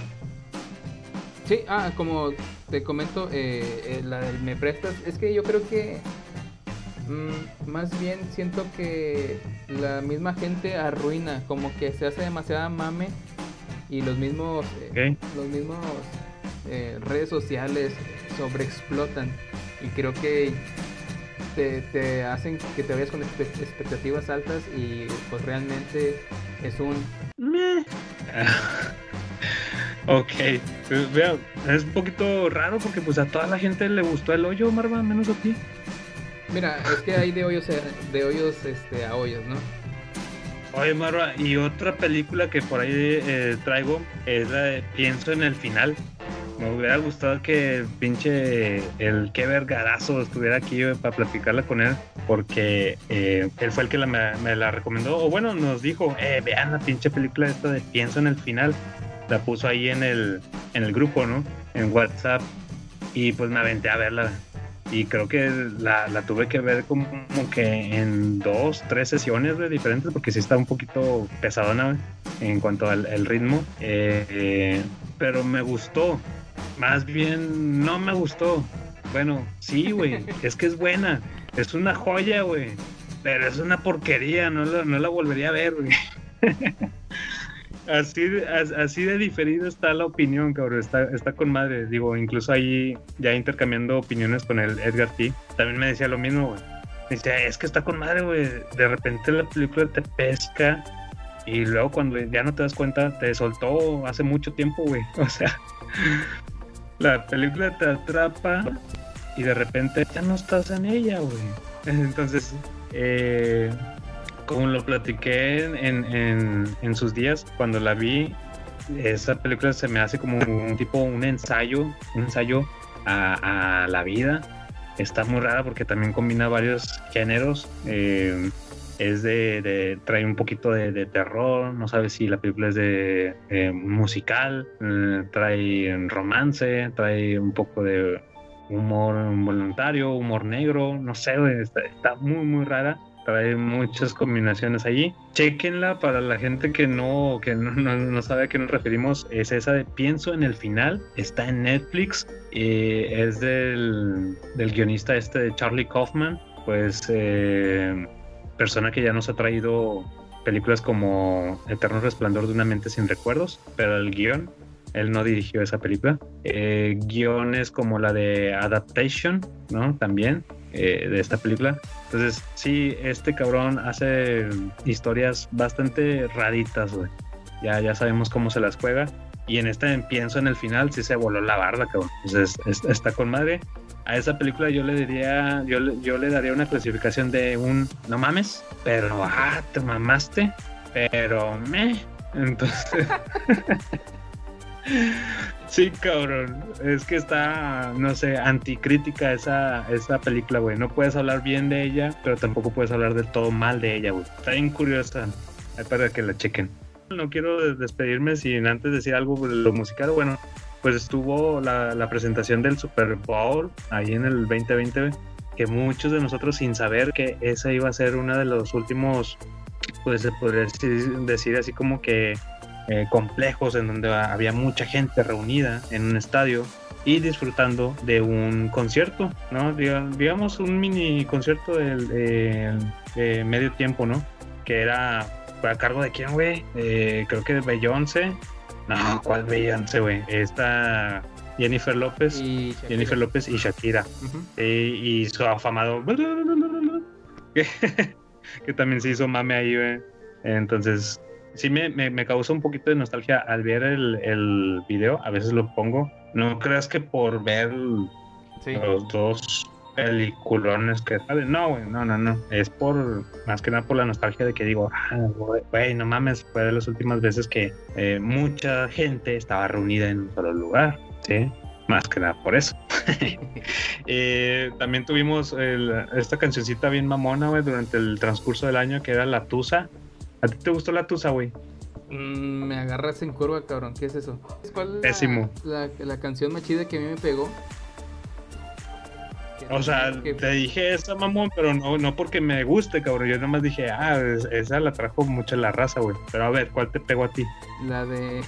Sí, ah, como te comento, eh, eh, la del me prestas, es que yo creo que mm, más bien siento que la misma gente arruina, como que se hace demasiada mame y los mismos, eh, los mismos eh, redes sociales sobreexplotan y creo que te, te hacen que te vayas con expe- expectativas altas y pues realmente es un *laughs* Ok, pues, vea, es un poquito raro porque pues a toda la gente le gustó el hoyo, Marva, menos a ti. Mira, es que hay de hoyos a- de hoyos este a hoyos, ¿no? Oye, Marva, y otra película que por ahí eh, traigo es la de Pienso en el final. Me hubiera gustado que pinche el que vergarazo estuviera aquí para platicarla con él, porque eh, él fue el que la- me, me la recomendó, o bueno, nos dijo, eh, vean la pinche película esta de Pienso en el final. La puso ahí en el, en el grupo, ¿no? En WhatsApp. Y pues me aventé a verla. Y creo que la, la tuve que ver como, como que en dos, tres sesiones diferentes, porque sí está un poquito pesadona en cuanto al el ritmo. Eh, eh, pero me gustó. Más bien, no me gustó. Bueno, sí, güey, *laughs* es que es buena. Es una joya, güey. Pero es una porquería, no la, no la volvería a ver, güey. *laughs* Así, así de diferido está la opinión, cabrón. Está, está con madre. Digo, incluso ahí ya intercambiando opiniones con el Edgar T. También me decía lo mismo, güey. Me decía, es que está con madre, güey. De repente la película te pesca y luego cuando ya no te das cuenta, te soltó hace mucho tiempo, güey. *laughs* O sea, la película te atrapa y de repente ya no estás en ella, güey. *laughs* Entonces, eh, como lo platiqué en, en, en- sus días, cuando la vi, esa película se me hace como un tipo, un ensayo, un ensayo a, a la vida. Está muy rara porque también combina varios géneros. eh, es de, trae un poquito de, terror, no sabes si la película es de eh, musical, eh, trae romance, trae un poco de humor voluntario, humor negro, no sé, está muy muy rara. Trae muchas combinaciones allí. Chequenla para la gente que no, que no, sabe a qué nos referimos. Es esa de Pienso en el final. Está en Netflix. eh, es del, del guionista este de Charlie Kaufman. Pues eh, persona que ya nos ha traído películas como Eterno Resplandor de una mente sin recuerdos, pero el guion, él no dirigió esa película. Eh, guiones como la de Adaptation, ¿no? También, eh, de esta película. Entonces, sí, este cabrón hace historias bastante raritas. Ya, ya sabemos cómo se las juega. Y en este pienso en el final, sí se voló la barda, cabrón. Entonces, es- está con madre. A esa película yo le diría, yo, yo le daría una clasificación de un no mames, pero ah, te mamaste, pero me. Entonces. *laughs* *laughs* Sí, cabrón. Es que está, no sé, anticrítica esa, esa película, güey. No puedes hablar bien de ella, pero tampoco puedes hablar del todo mal de ella, güey. Está bien curiosa. Para que la chequen. No quiero des- despedirme sin antes decir algo de lo musical. Bueno, pues estuvo la, la presentación del Super Bowl ahí en el 2020, que muchos de nosotros sin saber que esa iba a ser uno de los últimos, pues se podría decir así como que eh, complejos en donde había mucha gente reunida en un estadio y disfrutando de un concierto, ¿no? Diga- Digamos un mini concierto del- de, de medio tiempo, ¿no? Que era a cargo de quién, güey? Eh, creo que de Beyoncé. No, ¿cuál Beyoncé, güey? Esta Jennifer López. Y. Jennifer López y Shakira. Eh, y su afamado. Que, *laughs* que también se hizo mame ahí, güey. Entonces, sí me, me, me causó un poquito de nostalgia al ver el, el video. A veces lo pongo. No creas que por ver Sí. los dos peliculones que salen. No, güey, no, no, no. Es por, más que nada por la nostalgia de que digo, ah, güey, no mames, fue de las últimas veces que eh, mucha gente estaba reunida en un solo lugar, ¿sí? Más que nada por eso. *laughs* Eh, también tuvimos el- esta cancioncita bien mamona, güey, durante el transcurso del año que era La Tusa. ¿A ti te gustó La Tusa, güey? Mm, me agarras en curva, cabrón. ¿Qué es eso? ¿Cuál es la- Pésimo. La, la canción más chida que a mí me pegó? O sea, Que- te dije esa mamón, pero no, no porque me guste, cabrón. Yo nomás dije, ah, es- esa la trajo mucho la raza, güey. Pero a ver, ¿cuál te pegó a ti? La de.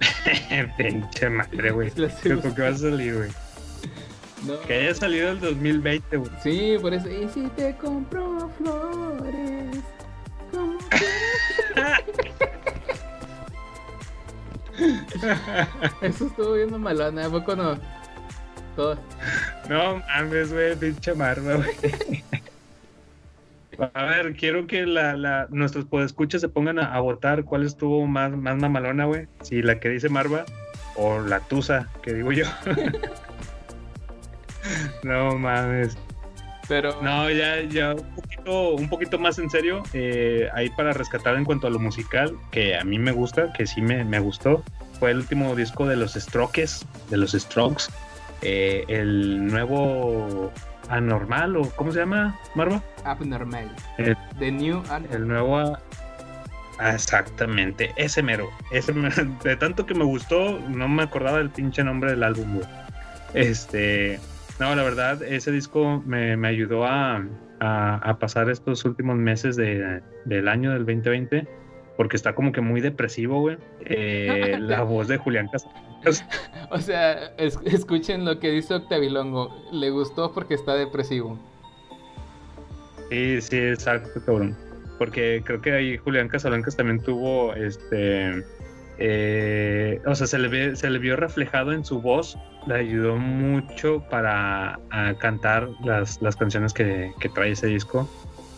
*laughs* Pinche madre, güey. ¿Con qué vas a salir, güey? No. Que haya salido el 2020, güey. Sí, por eso. Y si te compro Eso estuvo bien malona, ¿a poco no? Todo. No mames, güey, pinche Marva, güey. A ver, quiero que la, la, nuestros podescuchas se pongan a, a votar cuál estuvo más, más mamalona, güey. Si la que dice Marva o la Tusa, que digo yo. *laughs* no mames. Pero. No, ya, ya un poquito, un poquito más en serio, eh, ahí para rescatar en cuanto a lo musical, que a mí me gusta, que sí me, me gustó, fue el último disco de los Strokes, de los Strokes, eh, el nuevo Anormal, o ¿cómo se llama, Marva? Abnormal. El- The New Album. El nuevo... ah, exactamente, ese mero, ese mero. *laughs* De tanto que me gustó, no me acordaba del pinche nombre del álbum. Este... No, la verdad, ese disco me, me ayudó a, a- a pasar estos últimos meses de- del año del 2020, porque está como que muy depresivo, güey. Eh, *laughs* la voz de Julián Casablancas. *laughs* O sea, es- escuchen lo que dice Octavilongo. Le gustó porque está depresivo. Sí, sí, exacto, cabrón. Porque creo que ahí Julián Casablancas también tuvo este. eh, o sea, se le, ve- se le vio reflejado en su voz. Le ayudó mucho para a cantar las, las canciones que, que trae ese disco.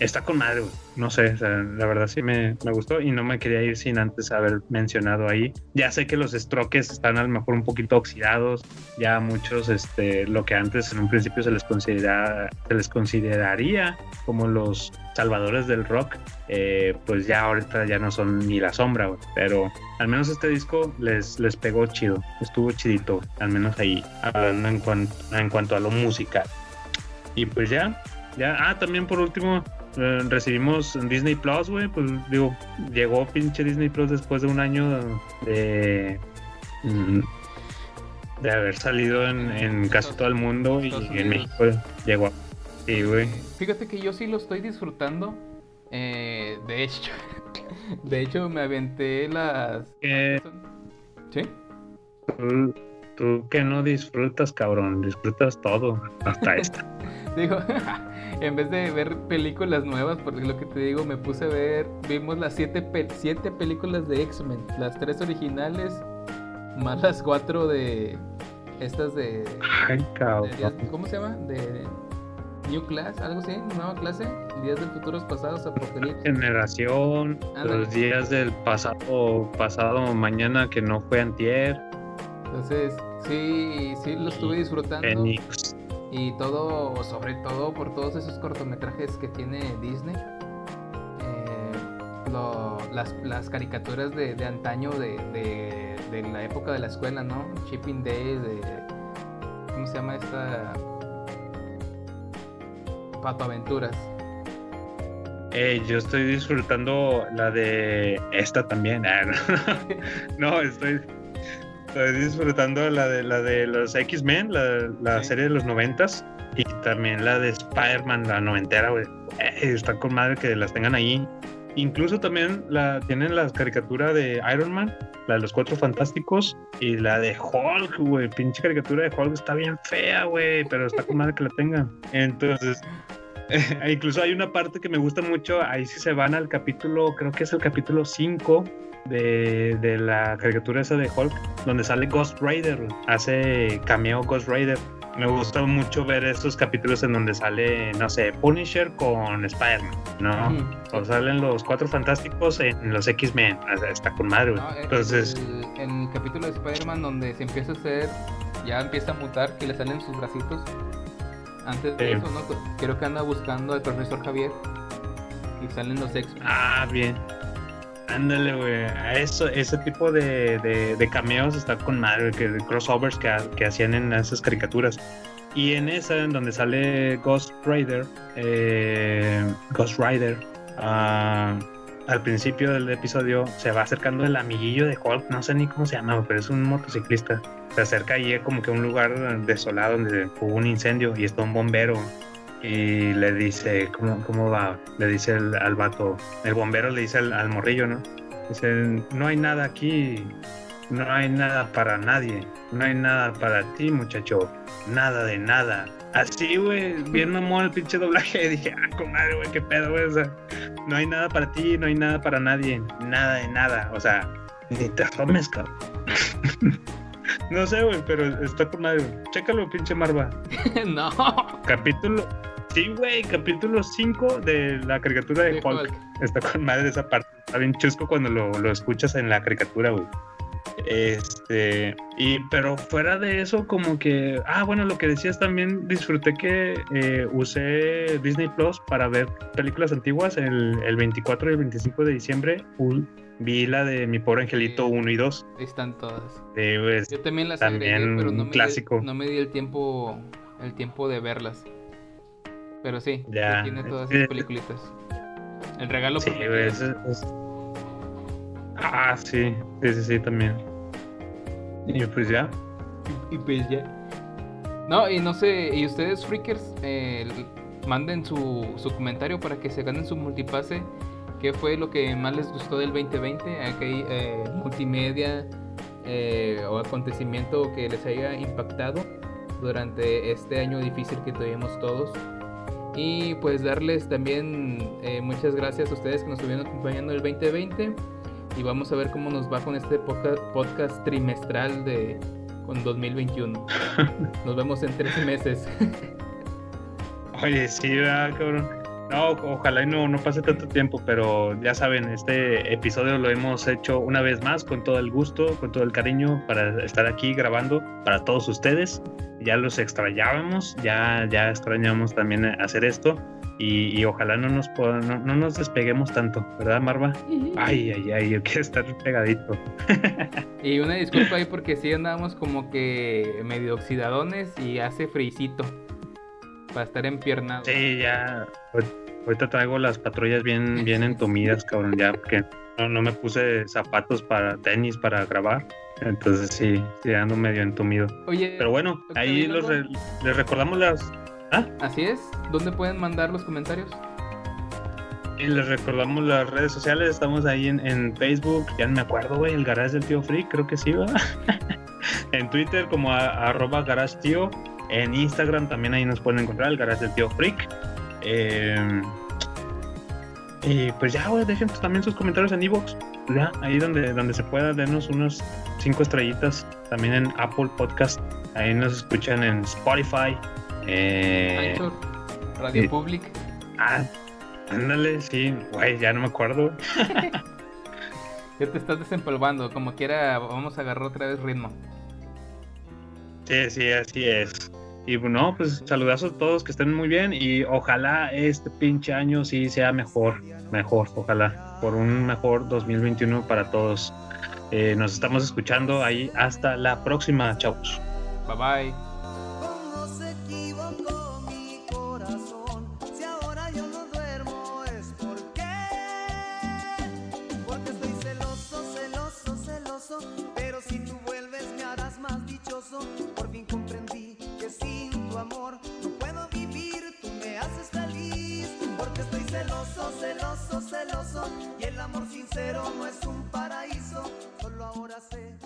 Está con madre. No sé, la verdad sí me, me gustó y no me quería ir sin antes haber mencionado ahí. Ya sé que los strokes están a lo mejor un poquito oxidados. Ya muchos, este, lo que antes en un principio se les considera, se les consideraría como los salvadores del rock, eh, pues ya ahorita ya no son ni la sombra. Pero al menos este disco les, les pegó chido, estuvo chidito, al menos ahí, hablando en, cuan- en cuanto a lo musical. Y pues ya, ya, ah, también por último, eh, recibimos Disney Plus, güey, pues digo, llegó pinche Disney Plus después de un año de... mm, de haber salido en, en casi todo el mundo y en. México llegó. Sí, güey. Fíjate que yo sí lo estoy disfrutando. Eh, de hecho, *laughs* de hecho me aventé las. Eh, ¿Sí? tú, Tú que no disfrutas, cabrón, disfrutas todo, hasta *laughs* esta. Digo, en vez de ver películas nuevas, porque lo que te digo, me puse a ver, vimos las siete, pe- siete películas de X-Men, las tres originales, más las cuatro de estas de, Ay, de ¿cómo se llama? De New Class, algo así, nueva clase, días del futuros pasados, apocalipsis. Generación, Ándale. los días del pasado, pasado mañana que no fue antier, Entonces, sí, sí lo estuve disfrutando. Enix. Y todo, sobre todo por todos esos cortometrajes que tiene Disney. Eh, lo- las, las caricaturas de, de antaño de, de- la época de la escuela, ¿no? Shipping Day, de... ¿Cómo se llama esta? Pato Aventuras. Eh, yo estoy disfrutando la de esta también. Ah. No, *laughs* estoy, estoy disfrutando la de la de los X-Men, la, la Sí. serie de los noventas, y también la de Spider-Man, la noventera, güey. Eh, está con madre que las tengan ahí. Incluso también la tienen la caricatura de Iron Man, la de los Cuatro Fantásticos, y la de Hulk, güey. Pinche caricatura de Hulk está bien fea, güey, pero está con madre que la tengan. Entonces, *laughs* incluso hay una parte que me gusta mucho, ahí sí se van al capítulo, creo que es el capítulo 5 de, de la caricatura esa de Hulk, donde sale Ghost Rider, hace cameo Ghost Rider. Me gusta mucho ver estos capítulos en donde sale, no sé, Punisher con Spider-Man, ¿no? O salen los cuatro fantásticos en los X-Men, está con madre. No, Entonces, el- en el capítulo de Spider-Man donde se empieza a hacer, ya empieza a mutar, que le salen sus bracitos. Antes de eso, ¿no? Creo que anda buscando al profesor Javier. Y salen los X-Men. Ah, bien. Ándale, güey. Eso, ese tipo de, de, de cameos está con madre, que crossovers que, que hacían en esas caricaturas. Y en esa, en donde sale Ghost Rider, eh, Ghost Rider, ah, al principio del episodio se va acercando el amiguillo de Hulk, no sé ni cómo se llama, pero es un motociclista. Se acerca ahí como que un lugar desolado donde hubo un incendio y está un bombero y le dice, ¿cómo, cómo va? Le dice el- al vato, el bombero le dice al, morrillo, ¿no? Dice, no hay nada aquí, no hay nada para nadie, no hay nada para ti, muchacho, nada de nada. Así, güey, bien mamón el pinche doblaje, *laughs* dije, ah, comadre, güey, qué pedo, güey, o sea, no hay nada para ti, no hay nada para nadie, nada de nada, o sea, ni te asomes, cabrón. *laughs* *laughs* no sé, güey, pero está con madre. Chécalo, pinche Marva. *laughs* no. Capítulo. Sí, güey, capítulo 5 de la caricatura de De Hulk. Hulk. Está con madre esa parte. Está bien chusco cuando lo, lo escuchas en la caricatura, güey. Este, y pero fuera de eso, como que, ah, bueno, lo que decías también, disfruté que eh, usé Disney Plus para ver películas antiguas. El, el 24 y el 25 de diciembre vi la de Mi Pobre Angelito Sí. 1 y 2. Ahí están todas. Pues, Yo también las También agregué, pero no me, clásico. Di, no me di el tiempo el tiempo de verlas. Pero sí, sí Ya, tiene todas *laughs* esas peliculitas. El regalo Sí, prometido. güey, es- es- Ah, sí, sí, sí, sí, también. Y pues ya. Y pues ya. No, y no sé, y ustedes, freakers, eh, manden su, su comentario para que se ganen su multipase. ¿Qué fue lo que más les gustó del 2020? Aquí, eh, multimedia eh, o acontecimiento que les haya impactado durante este año difícil que tuvimos todos. Y pues darles también eh, muchas gracias a ustedes que nos estuvieron acompañando el 2020. Y vamos a ver cómo nos va con este podcast, podcast trimestral de con 2021. *laughs* Nos vemos en tres meses. Oye, sí, ¿verdad, cabrón? No, ojalá y no, no pase tanto tiempo, pero ya saben, este episodio lo hemos hecho una vez más con todo el gusto, con todo el cariño para estar aquí grabando para todos ustedes. Ya los extrañábamos, ya, ya extrañamos también hacer esto y, y ojalá no nos, pueda- no, no nos despeguemos tanto, ¿verdad, Marva? Ay, ay, ay, yo quiero estar pegadito. *laughs* Y una disculpa ahí porque sí andábamos como que medio oxidadones y hace frisito para estar empiernados. Sí, ya. ahor- Ahorita traigo las patrullas bien, bien *laughs* entumidas, cabrón, ya, porque no, no me puse zapatos para tenis para grabar. Entonces sí, sí ando medio entumido. Oye, Pero bueno, ahí los re- les recordamos las. así es. ¿Dónde pueden mandar los comentarios? Y les recordamos las redes sociales, estamos ahí en, en Facebook, ya no me acuerdo, güey, el garage del tío Free, creo que sí, va. *laughs* en Twitter como a- arroba garage tío. En Instagram también ahí nos pueden encontrar, el garage del tío Freak. Eh, y pues ya, güey, dejen también sus comentarios en Evox. Ya, ahí donde, donde se pueda, denos unos cinco estrellitas. También en Apple Podcast. Ahí nos escuchan en Spotify. Eh, Anchor, Radio sí. Public. ah, ándale, sí, güey, ya no me acuerdo. *laughs* Ya te estás desempolvando. Como quiera, vamos a agarrar otra vez ritmo. Sí, sí, así es. Y bueno, pues saludazos a todos, que estén muy bien y ojalá este pinche año sí sea mejor, mejor, ojalá, por un mejor 2021 para todos. Eh, nos estamos escuchando ahí. Hasta la próxima, chavos. Bye bye. Pero si tú vuelves me harás más dichoso celoso, Y el amor sincero no es un paraíso. Solo ahora sé